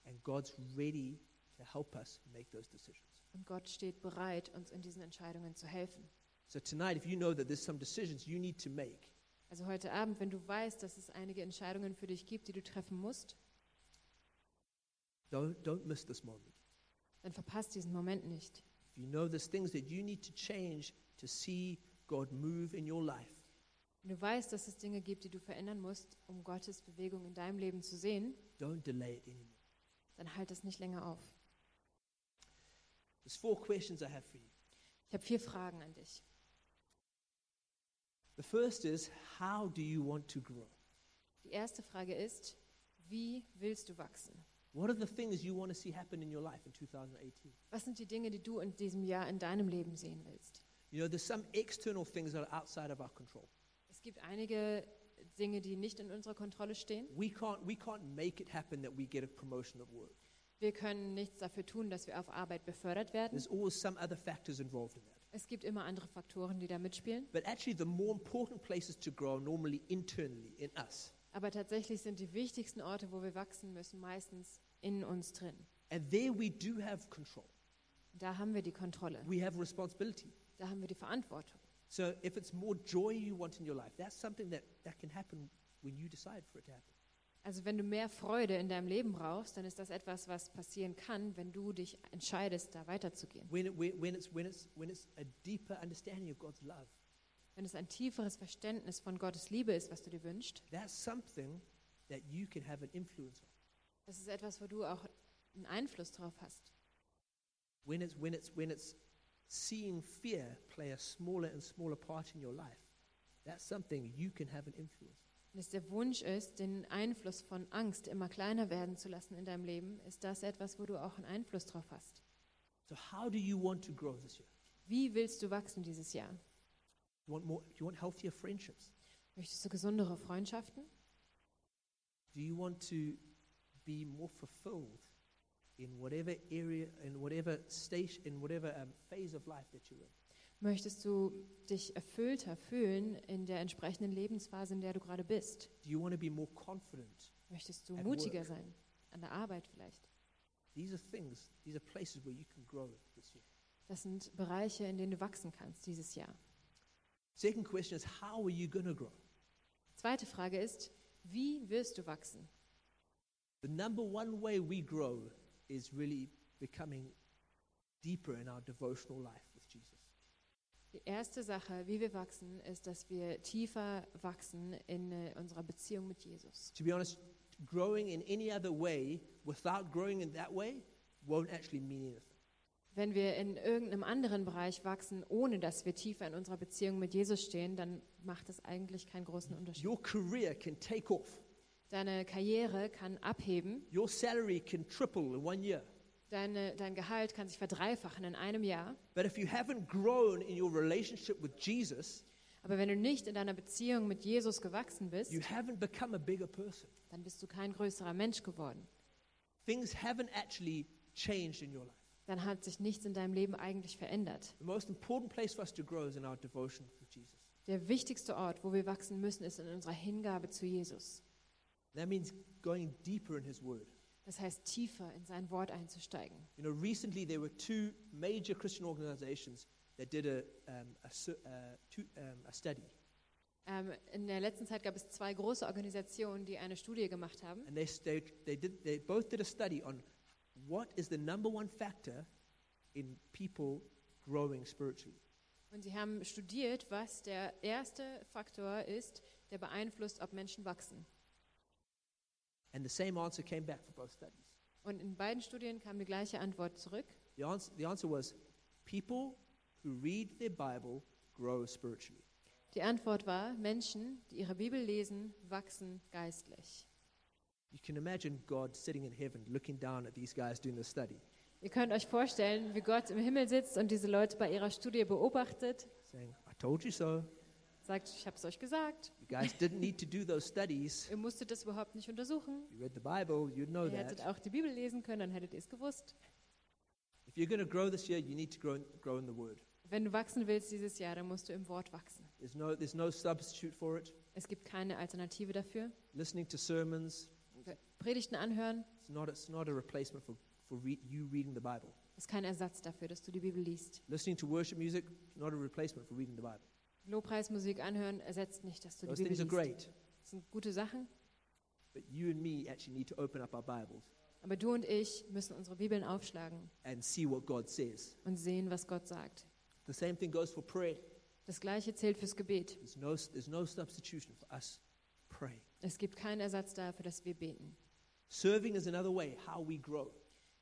And God's ready to help us make those decisions. Und Gott steht bereit, uns in diesen Entscheidungen zu helfen. So tonight, if you know that there's some decisions you need to make, Also heute Abend, wenn du weißt, dass es einige Entscheidungen für dich gibt, die du treffen musst, don't, don't miss this moment. dann verpasst diesen Moment nicht. If you know there's things that you need to change to see God move in your life, Wenn du weißt, dass es Dinge gibt, die du verändern musst, um Gottes Bewegung in deinem Leben zu sehen, don't delay it anymore. dann halt es nicht länger auf. There's four questions I have for you. Ich habe vier Fragen an dich. The first is, how do you want to grow? Die erste Frage ist, wie willst du wachsen? What are the things you want to see happen in your life in 2018? Was sind die Dinge, die du in diesem Jahr in deinem Leben sehen willst? You know, there's some external things that are outside of our control. Es gibt einige Dinge, die nicht in unserer Kontrolle stehen. We can't, we can't make it happen that we get a promotion at work. Wir können nichts dafür tun, dass wir auf Arbeit befördert werden. There's always some other factors involved in that. Es gibt immer andere Faktoren, die da mitspielen. But actually, the more important places to grow are normally internally in us. Aber tatsächlich sind die wichtigsten Orte, wo wir wachsen müssen, meistens in uns drin. And there we do have control. Da haben wir die Kontrolle. We have responsibility. Da haben wir die Verantwortung. So if it's more joy you want in your life, that's something that, that can happen when you decide for it to happen. Also wenn du mehr Freude in deinem Leben brauchst, dann ist das etwas, was passieren kann, wenn du dich entscheidest, da weiterzugehen. Wenn es ein tieferes Verständnis von Gottes Liebe ist, was du dir wünschst, das ist etwas, wo du auch einen Einfluss drauf hast. When it's, when it's, when it's seeing fear play a smaller and smaller part in your life, that's something you can have an influence. Wenn es der Wunsch ist, den Einfluss von Angst immer kleiner werden zu lassen in deinem Leben, ist das etwas, wo du auch einen Einfluss drauf hast. So how do you want to grow this year? Wie willst du wachsen dieses Jahr? You want more? Do you want healthier friendships? Möchtest du gesundere Freundschaften? Do you want to be more fulfilled in whatever area, in whatever station, in whatever um, phase of life that you're in? Möchtest du dich erfüllter fühlen in der entsprechenden Lebensphase, in der du gerade bist? Do you want to be more confident? Möchtest du mutiger work. sein? An der Arbeit vielleicht? These are things, these are places where you can grow this year. Das sind Bereiche, in denen du wachsen kannst dieses Jahr. Second question is, how are you going to grow? Zweite Frage ist, wie wirst du wachsen? The number one way we grow is really becoming deeper in our devotional life. Die erste Sache, wie wir wachsen, ist, dass wir tiefer wachsen in äh, unserer Beziehung mit Jesus. To be honest, growing in any other way without growing in that way won't actually mean anything. Wenn wir in irgendeinem anderen Bereich wachsen, ohne dass wir tiefer in unserer Beziehung mit Jesus stehen, dann macht es eigentlich keinen großen Unterschied. Your career can take off. Deine Karriere kann abheben, Your salary can triple in one year. Deine, dein Gehalt kann sich verdreifachen in einem Jahr. But if you haven't grown in your relationship with Jesus, Aber wenn du nicht in deiner Beziehung mit Jesus gewachsen bist, you haven't become a bigger person. dann bist du kein größerer Mensch geworden. Things haven't actually changed in your life. Dann hat sich nichts in deinem Leben eigentlich verändert. The most important place for us to grow is in our devotion with Jesus. Der wichtigste Ort, wo wir wachsen müssen, ist in unserer Hingabe zu Jesus. That means going deeper in His Word. Das heißt, tiefer in sein Wort einzusteigen. You know, recently there were two major Christian organizations that did a, um, a, uh, two, um, a study. Ähm, in der letzten Zeit gab es zwei große Organisationen, die eine Studie gemacht haben. And they, they, they, did, they both did a study on what is the number one factor in people growing spiritually. Und sie haben studiert, was der erste Faktor ist, der beeinflusst, ob Menschen wachsen. And the same answer came back for both studies. Und in beiden Studien kam die gleiche Antwort zurück. The answer, the answer was people who read their Bible grow spiritually. Die Antwort war, Menschen, die ihre Bibel lesen, wachsen geistlich. You can imagine God sitting in heaven looking down at these guys doing the study, Ihr könnt euch vorstellen, wie Gott im Himmel sitzt und diese Leute bei ihrer Studie beobachtet, saying, I told you so. Sagt, ich habe es euch gesagt, You guys didn't need to do those studies. ihr musstet das überhaupt nicht untersuchen. You read the Bible, you'd know Ihr hättet that. auch die Bibel lesen können, dann hättet ihr es gewusst. If you're going to grow this year, you need to grow in, grow in the Word. Wenn du wachsen willst dieses Jahr, dann musst du im Wort wachsen. There's no, there's no substitute for it. Es gibt keine Alternative dafür. Listening to sermons, Predigten anhören it's not, it's not a replacement for, for re- you reading the Bible. ist kein Ersatz dafür, dass du die Bibel liest. Listening to worship music, not a replacement for reading the Bible. Lobpreismusik anhören ersetzt nicht, dass du die Those Bibel things are liest. great, Das sind gute Sachen, but you and me actually need to open up our Bibles aber du und ich müssen unsere Bibeln aufschlagen and see what God says. und sehen, was Gott sagt. The same thing goes for prayer. Das gleiche zählt fürs Gebet. There's no, there's no substitution for us praying. Es gibt keinen Ersatz dafür, dass wir beten. Serving is another way how we grow.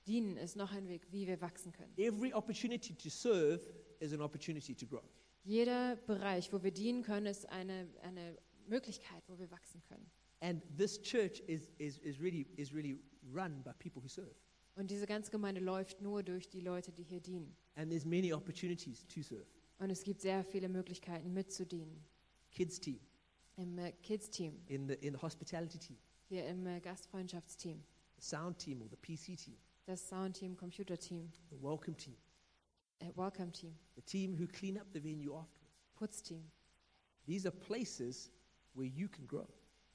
Dienen ist noch ein Weg, wie wir wachsen können. Every opportunity to serve is an opportunity to grow. Jeder Bereich, wo wir dienen können, ist eine, eine Möglichkeit, wo wir wachsen können. And this church is, is, is, really, is really run by people who serve. Und diese ganze Gemeinde läuft nur durch die Leute, die hier dienen. And there's many opportunities to serve. Und es gibt sehr viele Möglichkeiten mitzudienen. Kids team, Im äh, Kids-Team, in the, in the hospitality team, hier im äh, Gastfreundschaftsteam, the sound team or the PC team, das Soundteam, Computerteam, the welcome team, äh, Welcome-Team, the team who clean up the venue afterwards. Putzteam. These are places where you can grow.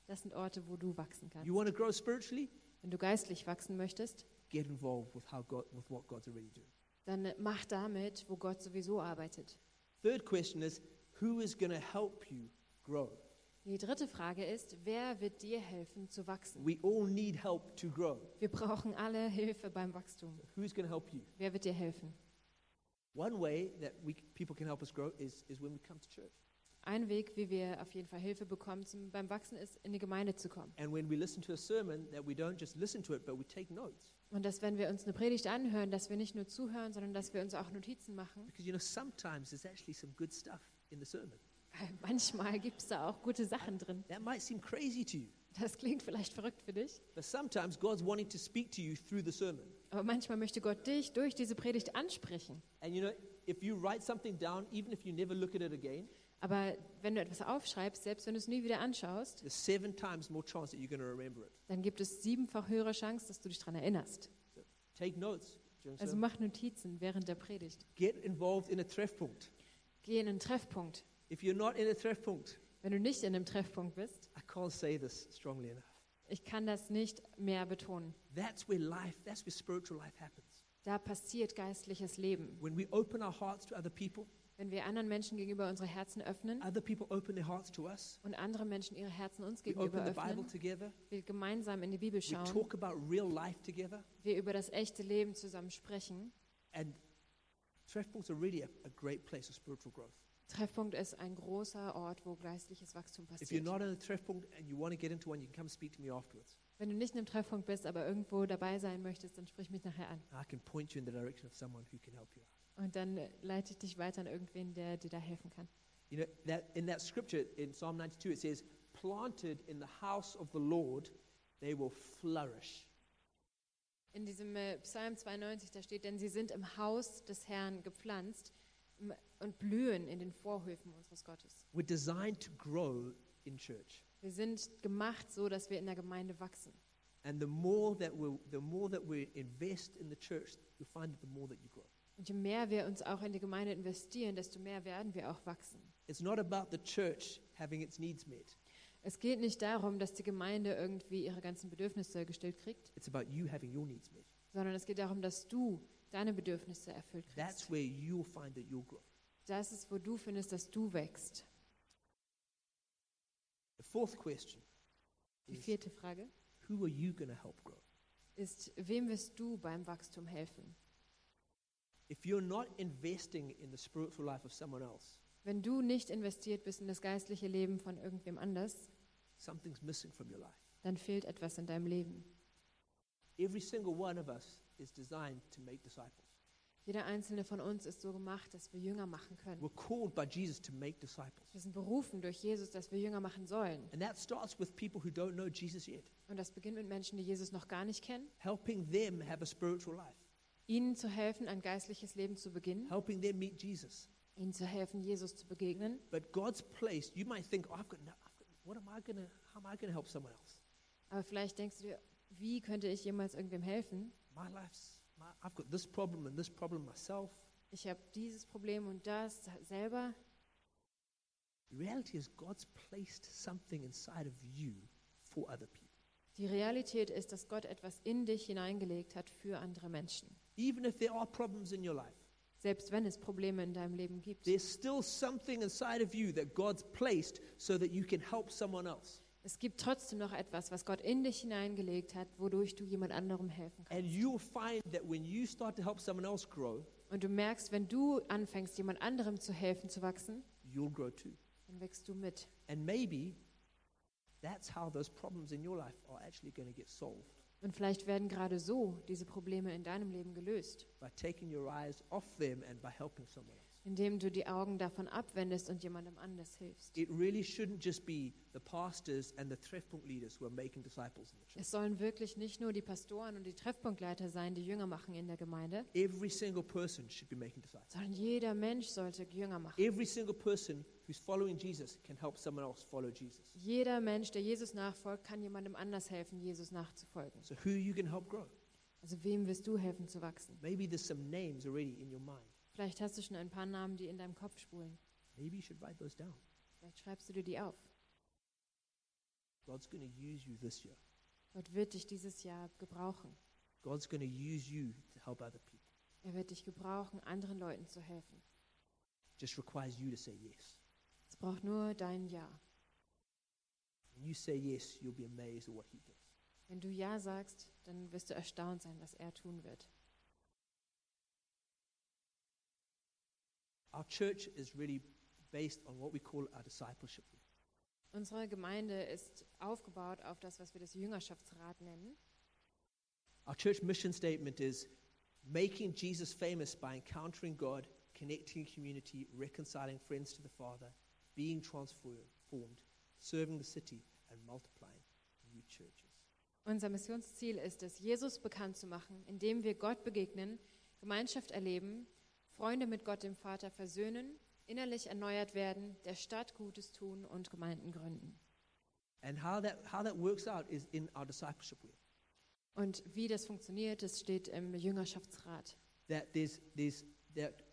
Das sind Orte, wo du wachsen kannst. You want to grow spiritually? Wenn du geistlich wachsen möchtest, Get involved with, how God, with what God's already doing. dann mach damit, wo Gott sowieso arbeitet. Third question is who is going to help you grow? Die dritte Frage ist, wer wird dir helfen zu wachsen? We all need help to grow. Wir brauchen alle Hilfe beim Wachstum. Who's going to help you? Wer wird dir helfen? One way that we, people can help us grow is, is when we come to church. Ein Weg, wie wir auf jeden Fall Hilfe bekommen zum, beim Wachsen, ist, in die Gemeinde zu kommen. And when we listen to a sermon, that we don't just listen to it, but we take notes. Und dass, wenn wir uns eine Predigt anhören, dass wir nicht nur zuhören, sondern dass wir uns auch Notizen machen. Because, you know, sometimes there's actually some good stuff in the sermon. Weil manchmal gibt es da auch gute Sachen drin. That might seem crazy to you, Das klingt vielleicht verrückt für dich, but sometimes God's wanting to speak to you through the sermon. Aber manchmal möchte Gott dich durch diese Predigt ansprechen. And, you know, if you write something down, even if you never look at it again, Aber wenn du etwas aufschreibst, selbst wenn du es nie wieder anschaust, there's seven times more chance that you're going to remember it. dann gibt es siebenfach höhere Chance, dass du dich daran erinnerst. Take notes. during Also mach Notizen während der Predigt. Get involved in a Treffpunkt. Geh in einen Treffpunkt. If you're not in a Treffpunkt, Wenn du nicht in einem Treffpunkt bist, I can't say this strongly enough. Ich kann das nicht mehr betonen. That's where life, that's where spiritual life happens. Da passiert geistliches Leben. When we open our hearts to other people, Wenn wir anderen Menschen gegenüber unsere Herzen öffnen und andere Menschen ihre Herzen uns gegenüber öffnen, wir gemeinsam in die Bibel schauen, wir über das echte Leben zusammen sprechen And are really a, a great place of spiritual growth. Treffpunkt ist ein großer Ort, wo geistliches Wachstum If you're passiert. not in a Treffpunkt and you want to get into one, you can come speak to me afterwards. Wenn du nicht in einem Treffpunkt bist, aber irgendwo dabei sein möchtest, dann sprich mich nachher an. I can point you in the direction of someone who can help you out. Und dann äh, leite ich dich weiter an irgendwen, der dir da helfen kann. You know, that in that scripture in Psalm 92, it says, planted in the house of the Lord, they will flourish. In diesem äh, Psalm 92, da steht, denn sie sind im Haus des Herrn gepflanzt und blühen in den Vorhöfen unseres Gottes. We're designed to grow in church. Wir sind gemacht so, dass wir in der Gemeinde wachsen. And the more that we the more that we invest in the church, you'll find the more that you grow. Und je mehr wir uns auch in die Gemeinde investieren, desto mehr werden wir auch wachsen. It's not about the church having its needs met. Es geht nicht darum, dass die Gemeinde irgendwie ihre ganzen Bedürfnisse gestillt kriegt, It's about you having your needs met. sondern es geht darum, dass du deine Bedürfnisse erfüllt That's kriegst. where you'll find that you'll grow. Das ist, wo du findest, dass du wächst. The fourth question Die is vierte Frage who are you going to help grow? ist, wem wirst du beim Wachstum helfen? If you're not investing in the spiritual life of someone else, Wenn du nicht investiert bist in das geistliche Leben von irgendwem anders, something's missing from your life. dann fehlt etwas in deinem Leben. Every single one of us is designed to make disciples. Jeder einzelne von uns ist so gemacht, dass wir Jünger machen können. We're called by Jesus to make disciples. Wir sind berufen durch Jesus, dass wir Jünger machen sollen. And that starts with people who don't know Jesus yet, Und das beginnt mit Menschen, die Jesus noch gar nicht kennen. helping them have a spiritual life, Ihnen zu helfen, ein geistliches Leben zu beginnen. helping them meet Jesus. Ihnen zu helfen, Jesus zu begegnen. But God's place, you might think, oh, I've got, no, I've got what am I going to, how am I going to help someone else? Aber vielleicht denkst du dir, wie könnte ich jemals irgendwem helfen? My life's, my, I've got this problem and this problem myself. Ich habe dieses Problem und das selber. The reality is, God's placed something inside of you for other people. Die Realität ist, dass Gott etwas in dich hineingelegt hat für andere Menschen. Even if there are problems in your life, Selbst wenn es Probleme in deinem Leben gibt. there's still something inside of you that God's placed so that you can help someone else. Es gibt trotzdem noch etwas, was Gott in dich hineingelegt hat, wodurch du jemand anderem helfen And kannst. you'll find that when you start to help someone else grow, Und du merkst, wenn du anfängst, jemand anderem zu helfen, zu wachsen, you'll grow too. dann wächst du mit. And maybe that's how those problems in your life are actually going to get solved Und vielleicht werden gerade so diese Probleme in deinem Leben gelöst, by taking your eyes off them and by helping someone else. Indem du die Augen davon abwendest und jemandem anders hilfst. It really shouldn't just be the pastors and the Treffpunkt leaders who are making disciples in the church. Es sollen wirklich nicht nur die Pastoren und die Treffpunktleiter sein, die Jünger machen in der Gemeinde, Every single person should be making disciples. sondern jeder Mensch sollte Jünger machen. Every single person who's following Jesus can help someone else follow Jesus. Jeder Mensch, der Jesus nachfolgt, kann jemandem anders helfen, Jesus nachzufolgen. So who you can help grow? Also wem wirst du helfen zu wachsen? Maybe there's some names already in your mind. Vielleicht hast du schon ein paar Namen, die in deinem Kopf spulen. Maybe you should write those down. Vielleicht schreibst du dir die auf. God's going to use you this year. Gott wird dich dieses Jahr gebrauchen. God's going to use you to help other people. Er wird dich gebrauchen, anderen Leuten zu helfen. Just requires you to say yes. Es braucht nur dein Ja. When you say yes, you'll be amazed at what He does. Wenn du Ja sagst, dann wirst du erstaunt sein, was er tun wird. Our church is really based on what we call our discipleship. Unsere Gemeinde ist aufgebaut auf das, was wir das Jüngerschaftsrat nennen. Our church mission statement is making Jesus famous by encountering God, connecting community, reconciling friends to the Father, being transformed, serving the city, and multiplying new churches. Unser Missionsziel ist es, Jesus bekannt zu machen, indem wir Gott begegnen, Gemeinschaft erleben, Freunde mit Gott dem Vater versöhnen, innerlich erneuert werden, der Stadt Gutes tun und Gemeinden gründen. And how that, how that works out is in our discipleship wheel. Und wie das funktioniert, das steht im Jüngerschaftsrat. That there's, there's, that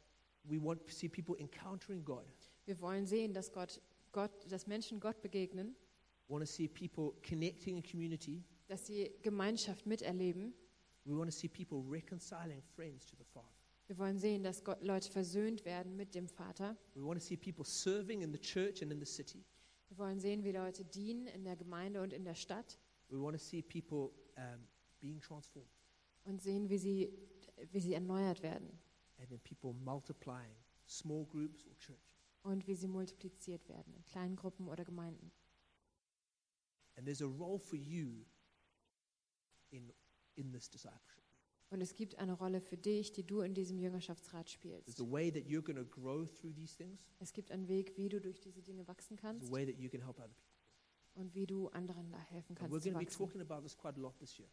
we want to see people encountering God. Wir wollen sehen, dass, Gott, Gott, dass Menschen Gott begegnen, We want to see people connecting in community. dass sie Gemeinschaft miterleben. We want to see people reconciling friends to the Father. Wir wollen sehen, dass Gott, Leute versöhnt werden mit dem Vater. We want to see people serving in the church and in the city. Wir wollen sehen, wie Leute dienen in der Gemeinde und in der Stadt We want to see people um, being transformed. und sehen, wie sie, wie sie erneuert werden. and then people multiplying small groups or churches. und wie sie multipliziert werden in kleinen Gruppen oder Gemeinden. And there's a role for you in, in this discipleship. Und es gibt eine Rolle für dich, die du in diesem Jüngerschaftsrat There's spielst. a way that you're going to grow through these things. Es gibt einen Weg, wie du durch diese Dinge wachsen There's kannst a way that you can help other people. und wie du anderen da helfen And we're kannst zu going to be wachsen. talking about this quite a lot this year.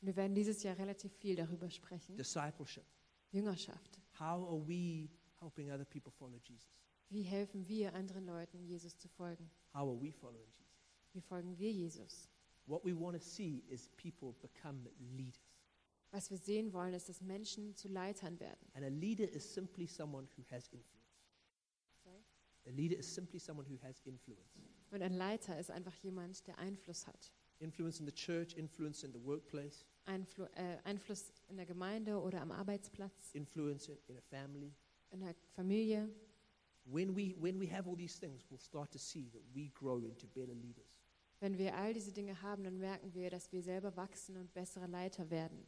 Und wir werden dieses Jahr relativ viel darüber sprechen. Discipleship. Jüngerschaft. How are we helping other people follow Jesus? Wie helfen wir anderen Leuten, Jesus zu folgen? How are we following Jesus? Wie folgen wir Jesus? What we want to see is people become leaders. Was wir sehen wollen, ist, dass Menschen zu Leitern werden. And a leader is simply someone who has influence. Sorry? A leader is simply someone who has influence. Und ein Leiter ist einfach jemand, der Einfluss hat. Influence in the church, influence in the workplace, Einflu äh, Einfluss in der Gemeinde oder am Arbeitsplatz, influence in, in a family. in der Familie. When we, when we have all these things, we'll start to see that we grow into better leaders. Wenn wir all diese Dinge haben, dann merken wir, dass wir selber wachsen und bessere Leiter werden.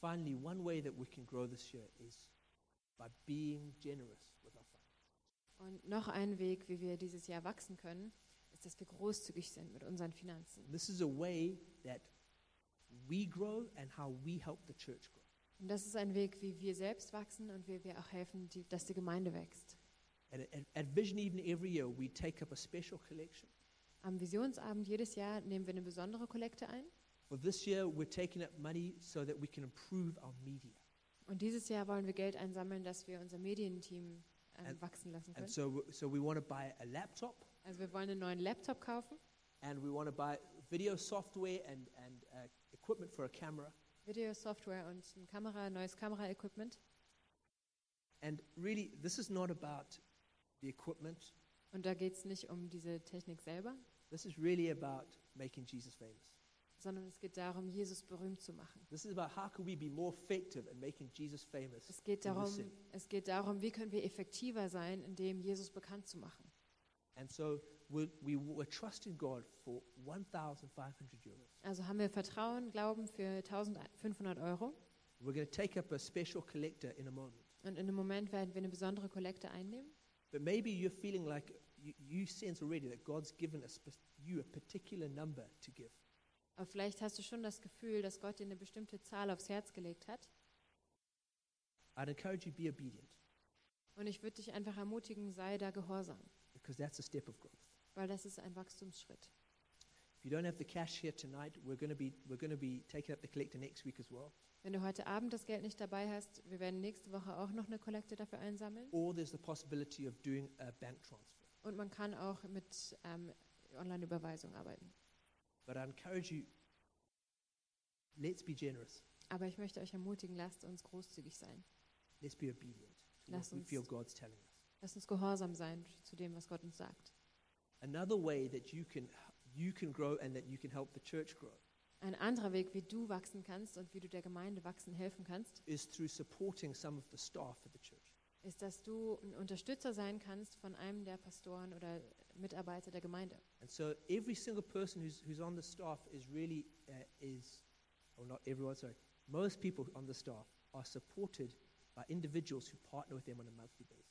Finally, one way that we can grow this year is by being generous with our funds. Und noch ein Weg, wie wir dieses Jahr wachsen können, ist, dass wir großzügig sind mit unseren Finanzen. This is a way that we grow and how we help the church grow. Und das ist ein Weg, wie wir selbst wachsen und wie wir auch helfen, die, dass die Gemeinde wächst. And at, at Vision Evening every year, we take up a special collection. Am Visionsabend jedes Jahr nehmen wir eine besondere Kollekte ein. For this year, we're taking up money so that we can improve our media. Und dieses Jahr wollen wir Geld einsammeln, dass wir unser Medienteam ähm, And- wachsen lassen And können. so, so we want to buy a laptop Also wir wollen einen neuen Laptop kaufen, and we want to buy video software and, and uh, equipment for a camera. Videosoftware und ein Kamera, neues Kameraequipment. And really, this is not about the equipment. Und da geht es nicht um diese Technik selber, This is really about making Jesus famous. Sondern es geht darum, Jesus berühmt zu machen. This is about how can we be more effective at making Jesus famous. Es geht in darum, es geht darum, wie können wir effektiver sein, indem Jesus bekannt zu machen. And so we, we're trusting God for 1,500 euros. Also haben wir Vertrauen, Glauben für 1500 Euro. We're going to take up a special collector in a moment. Und in einem Moment werden wir eine besondere Kollekte einnehmen. But maybe you're feeling like you, you sense already that God's given spe- you a particular number to give. Aber vielleicht hast du schon das Gefühl, dass Gott dir eine bestimmte Zahl aufs Herz gelegt hat. I'd encourage you be obedient Und ich würde dich einfach ermutigen, sei da gehorsam, because that's a step of growth. weil das ist ein Wachstumsschritt. If you don't have the cash here tonight, we're going to be we're going to be taking up the collector next week as well. Wenn du heute Abend das Geld nicht dabei hast, wir werden nächste Woche auch noch eine Kollekte dafür einsammeln. Or there's the possibility of doing a bank transfer. Und man kann auch mit ähm, Online-Überweisung arbeiten. But I encourage you, let's be generous. Aber ich möchte euch ermutigen, lasst uns großzügig sein. Let's be obedient to Lass what we uns- feel God's telling us. Lasst uns gehorsam sein zu dem, was Gott uns sagt. Another way that you can you can grow and that you can help the church grow Ein anderer Weg, wie du wachsen kannst und wie du der Gemeinde wachsen helfen kannst, is through supporting some of the staff at the church. ist, dass du ein Unterstützer sein kannst von einem der Pastoren oder Mitarbeiter der Gemeinde. And so every single person who's, who's on the staff is really uh, is, or not everyone, sorry, most people on the staff are supported by individuals who partner with them on a monthly basis.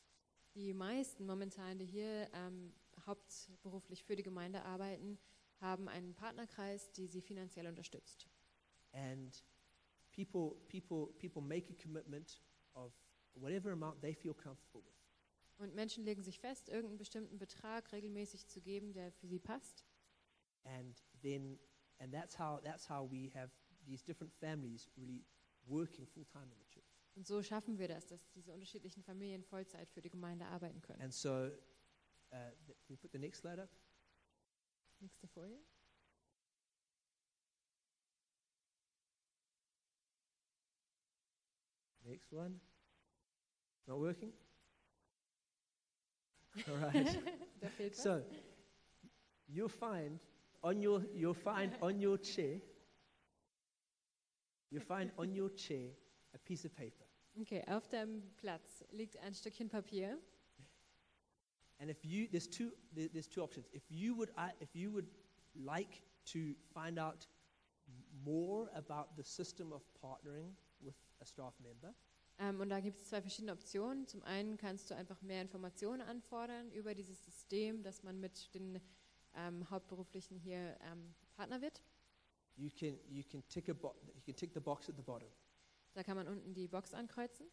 Die meisten momentan, die hier ähm, hauptberuflich für die Gemeinde arbeiten, haben einen Partnerkreis, die sie finanziell unterstützt. And people, people, people make a commitment of whatever amount they feel comfortable with. Und Menschen legen sich fest, irgendeinen bestimmten Betrag regelmäßig zu geben, der für sie passt. And then, and that's how, that's how we have these different families really working full time in the church. Und so schaffen wir das, dass diese unterschiedlichen Familien Vollzeit für die Gemeinde arbeiten können. And so, uh, we put the next slide up? Nächste Folie. Next one. Not working? All right. Da fehlt was. so, you'll find on your, you'll find on your chair, you'll find on your chair a piece of paper. Okay, auf deinem Platz liegt ein Stückchen Papier. And if you, there's two, there's two options. If you would, I- if you would like to find out more about the system of partnering with a staff member. Ähm, und da gibt es zwei verschiedene Optionen. Zum einen kannst du einfach mehr Informationen anfordern über dieses System, dass man mit den ähm, Hauptberuflichen hier ähm, Partner wird. You can, you, can tick a bo- you can tick the box at the bottom. Da kann man unten die Box ankreuzen.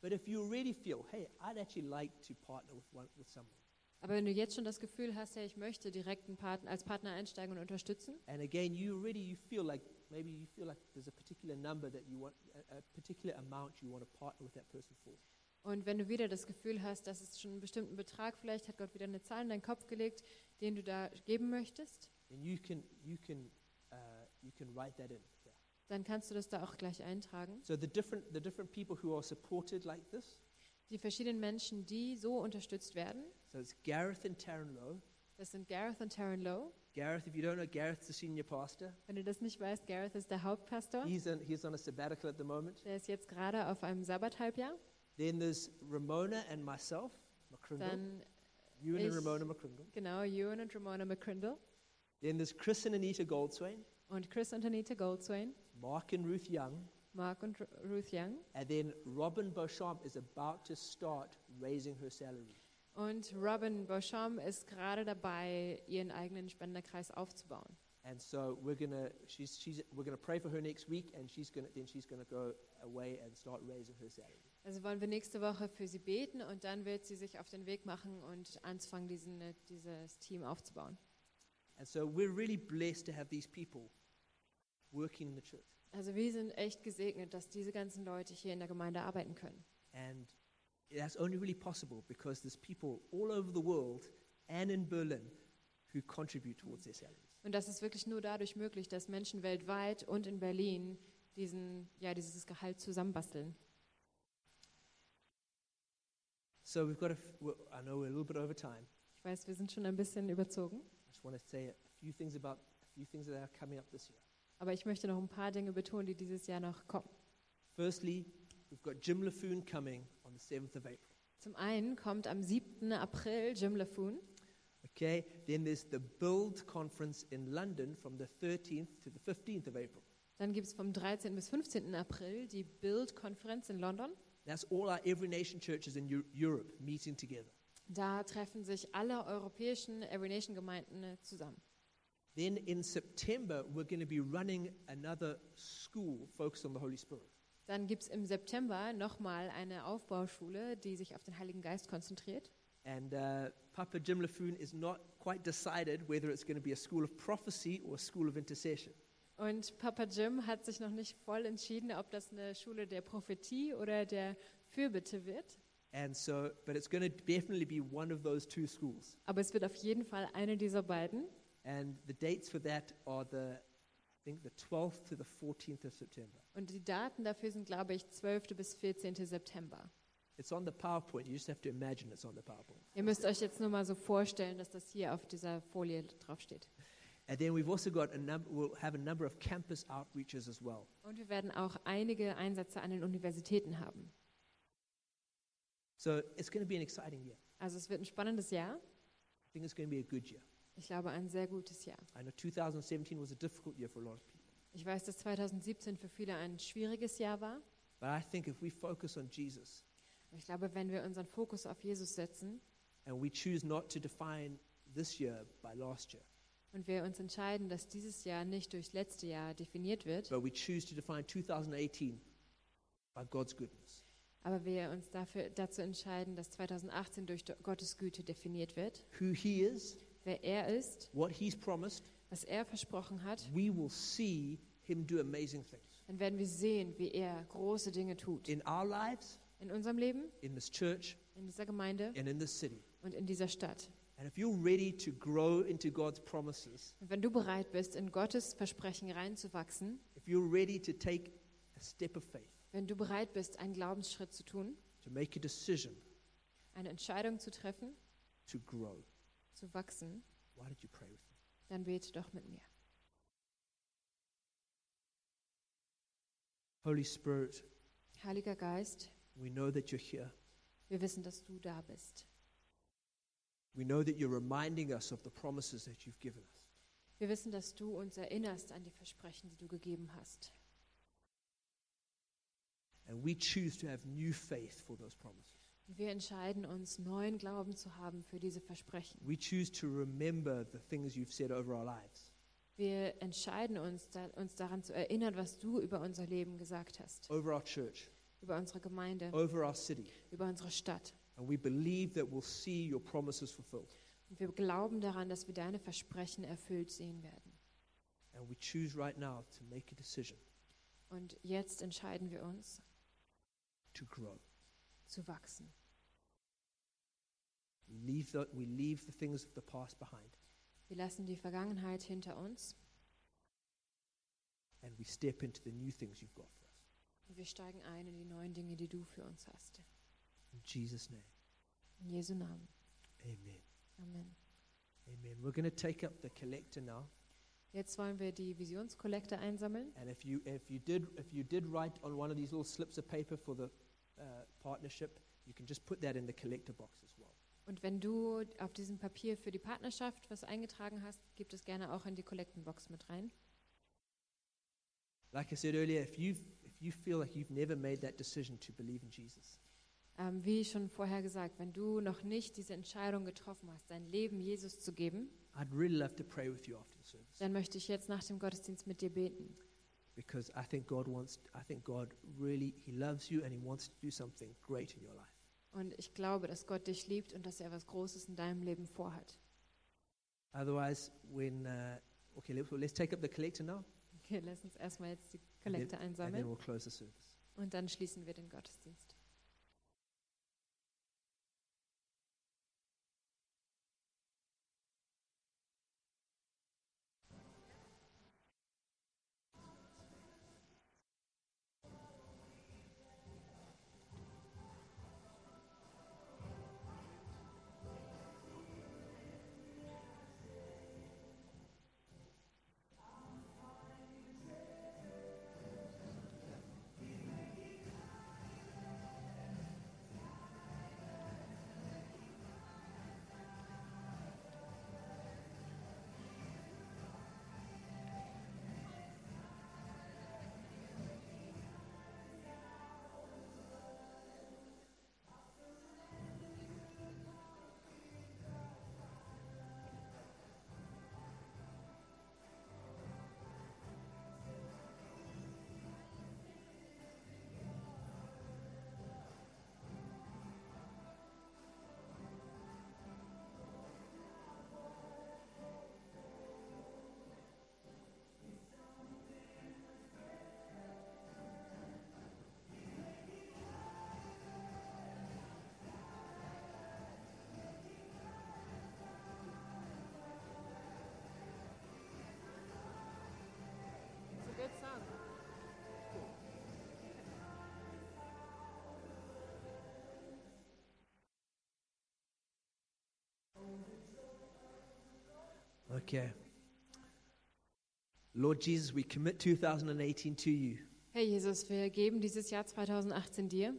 But if you really feel, hey, I'd actually like to partner with, one, with someone, Aber wenn du jetzt schon das Gefühl hast, ja, ich möchte direkt einen Partner, als Partner einsteigen und unterstützen, and again, you really you feel like maybe you feel like there's a particular number that you want, a, a particular amount you want to partner with that person for. und wenn du wieder das Gefühl hast, dass es schon einen bestimmten Betrag, vielleicht hat Gott wieder eine Zahl in deinen Kopf gelegt, den du da geben möchtest, then you can you can uh, you can write that in. Yeah. dann kannst du das da auch gleich eintragen. So the different the different people who are supported like this. Die verschiedenen Menschen, die so unterstützt werden, So it's Gareth and Taryn Lowe. das sind Gareth und Taryn Lowe. Gareth, if you don't know, Gareth's the senior pastor. Wenn du das nicht weißt, Gareth ist der Hauptpastor. He's on, he's on a sabbatical at the moment. Der ist jetzt gerade auf einem Sabbathalbjahr. Then there's Ramona and myself, McCrindle. Dann, Ewan and ich- Ramona McCrindle. genau, Ewan und Ramona McCrindle. Then there's Chris and Anita Goldswain, Und Chris und Anita Goldswain. Mark and Ruth Young, Mark und Ru- Ruth Young. and then Robin Beauchamp is about to start raising her salary. Und Robin Beauchamp ist gerade dabei, ihren eigenen Spenderkreis aufzubauen. And so we're gonna she's, she's we're gonna pray for her next week, and she's gonna then she's gonna go away and start raising her salary. Also wollen wir nächste Woche für sie beten und dann wird sie sich auf den Weg machen und anfangen, diesen, dieses Team aufzubauen. And so we're really blessed to have these people working in the church. Also wir sind echt gesegnet, dass diese ganzen Leute hier in der Gemeinde arbeiten können. And that's only really possible because there's people all over the world and in Berlin who contribute towards their salaries. Und das ist wirklich nur dadurch möglich, dass Menschen weltweit und in Berlin diesen, ja, dieses Gehalt zusammenbasteln. So we've got a, I know we're a little bit over time. Ich weiß, wir sind schon ein bisschen überzogen, I just want to say a few things about a few things that are coming up this year. Aber ich möchte noch ein paar Dinge betonen, die dieses Jahr noch kommen. Firstly, we've got Jim LaFoon coming on the 7th of April. Zum einen kommt am 7. April Jim LaFoon. Okay, then there's the Build conference in London from the 13th to the 15th of April. Dann gibt es vom 13. bis 15. April die Build-Konferenz in London. That's all our Every Nation churches in Eu- Europe meeting together. Da treffen sich alle europäischen Every Nation Gemeinden äh, zusammen. Then in September, we're going to be running another school focused on the Holy Spirit. Dann gibt es im September nochmal eine Aufbauschule, die sich auf den Heiligen Geist konzentriert. And uh, Papa Jim LaFoon is not quite decided whether it's going to be a school of prophecy or a school of intercession. Und Papa Jim hat sich noch nicht voll entschieden, ob das eine Schule der Prophetie oder der Fürbitte wird. And so, but it's going to definitely be one of those two schools. Aber es wird auf jeden Fall eine dieser beiden. And the dates for that are the, I think, the 12th to the 14th of September. Und die Daten dafür sind, glaube ich, 12. bis 14. September. It's on the PowerPoint. You just have to imagine it's on the PowerPoint. Ihr müsst euch jetzt nur mal so vorstellen, dass das hier auf dieser Folie draufsteht. And then we've also got a number, we'll have a number of campus outreaches as well. Und wir werden auch einige Einsätze an den Universitäten haben. So it's going to be an exciting year. Also es wird ein spannendes Jahr. I think it's going to be a good year. Ich glaube, ein sehr gutes Jahr. I know 2017 was a difficult year for a lot of people. Ich weiß, dass 2017 für viele ein schwieriges Jahr war. But I think if we focus on Jesus Aber ich glaube, wenn wir unseren Fokus auf Jesus setzen and we choose not to define this year by last year, und wir uns entscheiden, dass dieses Jahr nicht durchs letzte Jahr definiert wird, but we choose to define 2018 by God's goodness, aber wir uns dafür, dazu entscheiden, dass 2018 durch Gottes Güte definiert wird, who He is, wer er ist, what He's promised, was er versprochen hat, we will see Him do amazing things dann werden wir sehen, wie er große Dinge tut. in our lives, In unserem Leben, in this church, in dieser Gemeinde and in this city. und in dieser Stadt. And if you're ready to grow into God's promises, Und wenn du bereit bist, in Gottes Versprechen reinzuwachsen, if you're ready to take a step of faith, wenn du bereit bist, einen Glaubensschritt zu tun, to make a decision eine Entscheidung zu treffen, to grow, zu wachsen, why don't you pray with me? dann bete doch mit mir. Holy Spirit, Heiliger Geist, we know that you're here. wir wissen, dass du da bist. We know that you're reminding us of the promises that you've given us. Wir wissen, dass du uns erinnerst an die Versprechen, die du gegeben hast. And we choose to have new faith for those promises. Wir entscheiden uns, neuen Glauben zu haben für diese Versprechen. We choose to remember the things you've said over our lives. Wir entscheiden uns, da, uns daran zu erinnern, was du über unser Leben gesagt hast, over our church, über unsere Gemeinde, over our city. über unsere Stadt. And we believe that we'll see your promises fulfilled. Und wir glauben daran, dass wir deine Versprechen erfüllt sehen werden. And we choose right now to make a decision Und jetzt entscheiden wir uns, to grow. Zu wachsen. We leave the, we leave the things of the past behind Wir lassen die Vergangenheit hinter uns and we step into the new things you've got for us. und wir steigen ein in die neuen Dinge, die du für uns hast. In Jesus' name, In Jesu Namen. amen. Amen. Amen. We're going to take up the collector now. Jetzt wollen wir die Visionskollekte einsammeln. And if you, if you, did, if you did write on one of these little slips of paper for the partnership, you can just put that in the collector box as well. Und wenn du auf diesem Papier für die Partnerschaft was eingetragen hast, gib es gerne auch in die Kollektenbox mit rein. Like I said earlier, if, you've, if you feel like you've never made that decision to believe in Jesus, Ähm, wie schon vorher gesagt, wenn du noch nicht diese Entscheidung getroffen hast, dein Leben Jesus zu geben, I'd really love to pray with you after the service dann möchte ich jetzt nach dem Gottesdienst mit dir beten. Because I think God wants, I think God really, He loves you and He wants to do something great in your life. Und ich glaube, dass Gott dich liebt und dass er was Großes in deinem Leben vorhat. Otherwise, when, uh, okay, let's, let's take up the collector now. Okay, lass uns erstmal jetzt die Kollekte and then einsammeln we'll close the service. und dann schließen wir den Gottesdienst. Okay. Lord Jesus, we commit 2018 to you. Herr Jesus, wir geben dieses Jahr 2018 dir.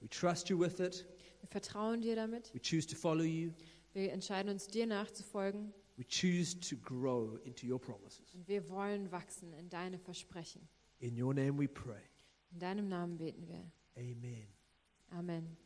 We trust you with it. Wir vertrauen dir damit. We choose to follow you. Wir entscheiden uns, dir nachzufolgen. We choose to grow into your promises. Und wir wollen wachsen in deine Versprechen. In your name we pray. In deinem Namen beten wir. Amen. Amen. Amen.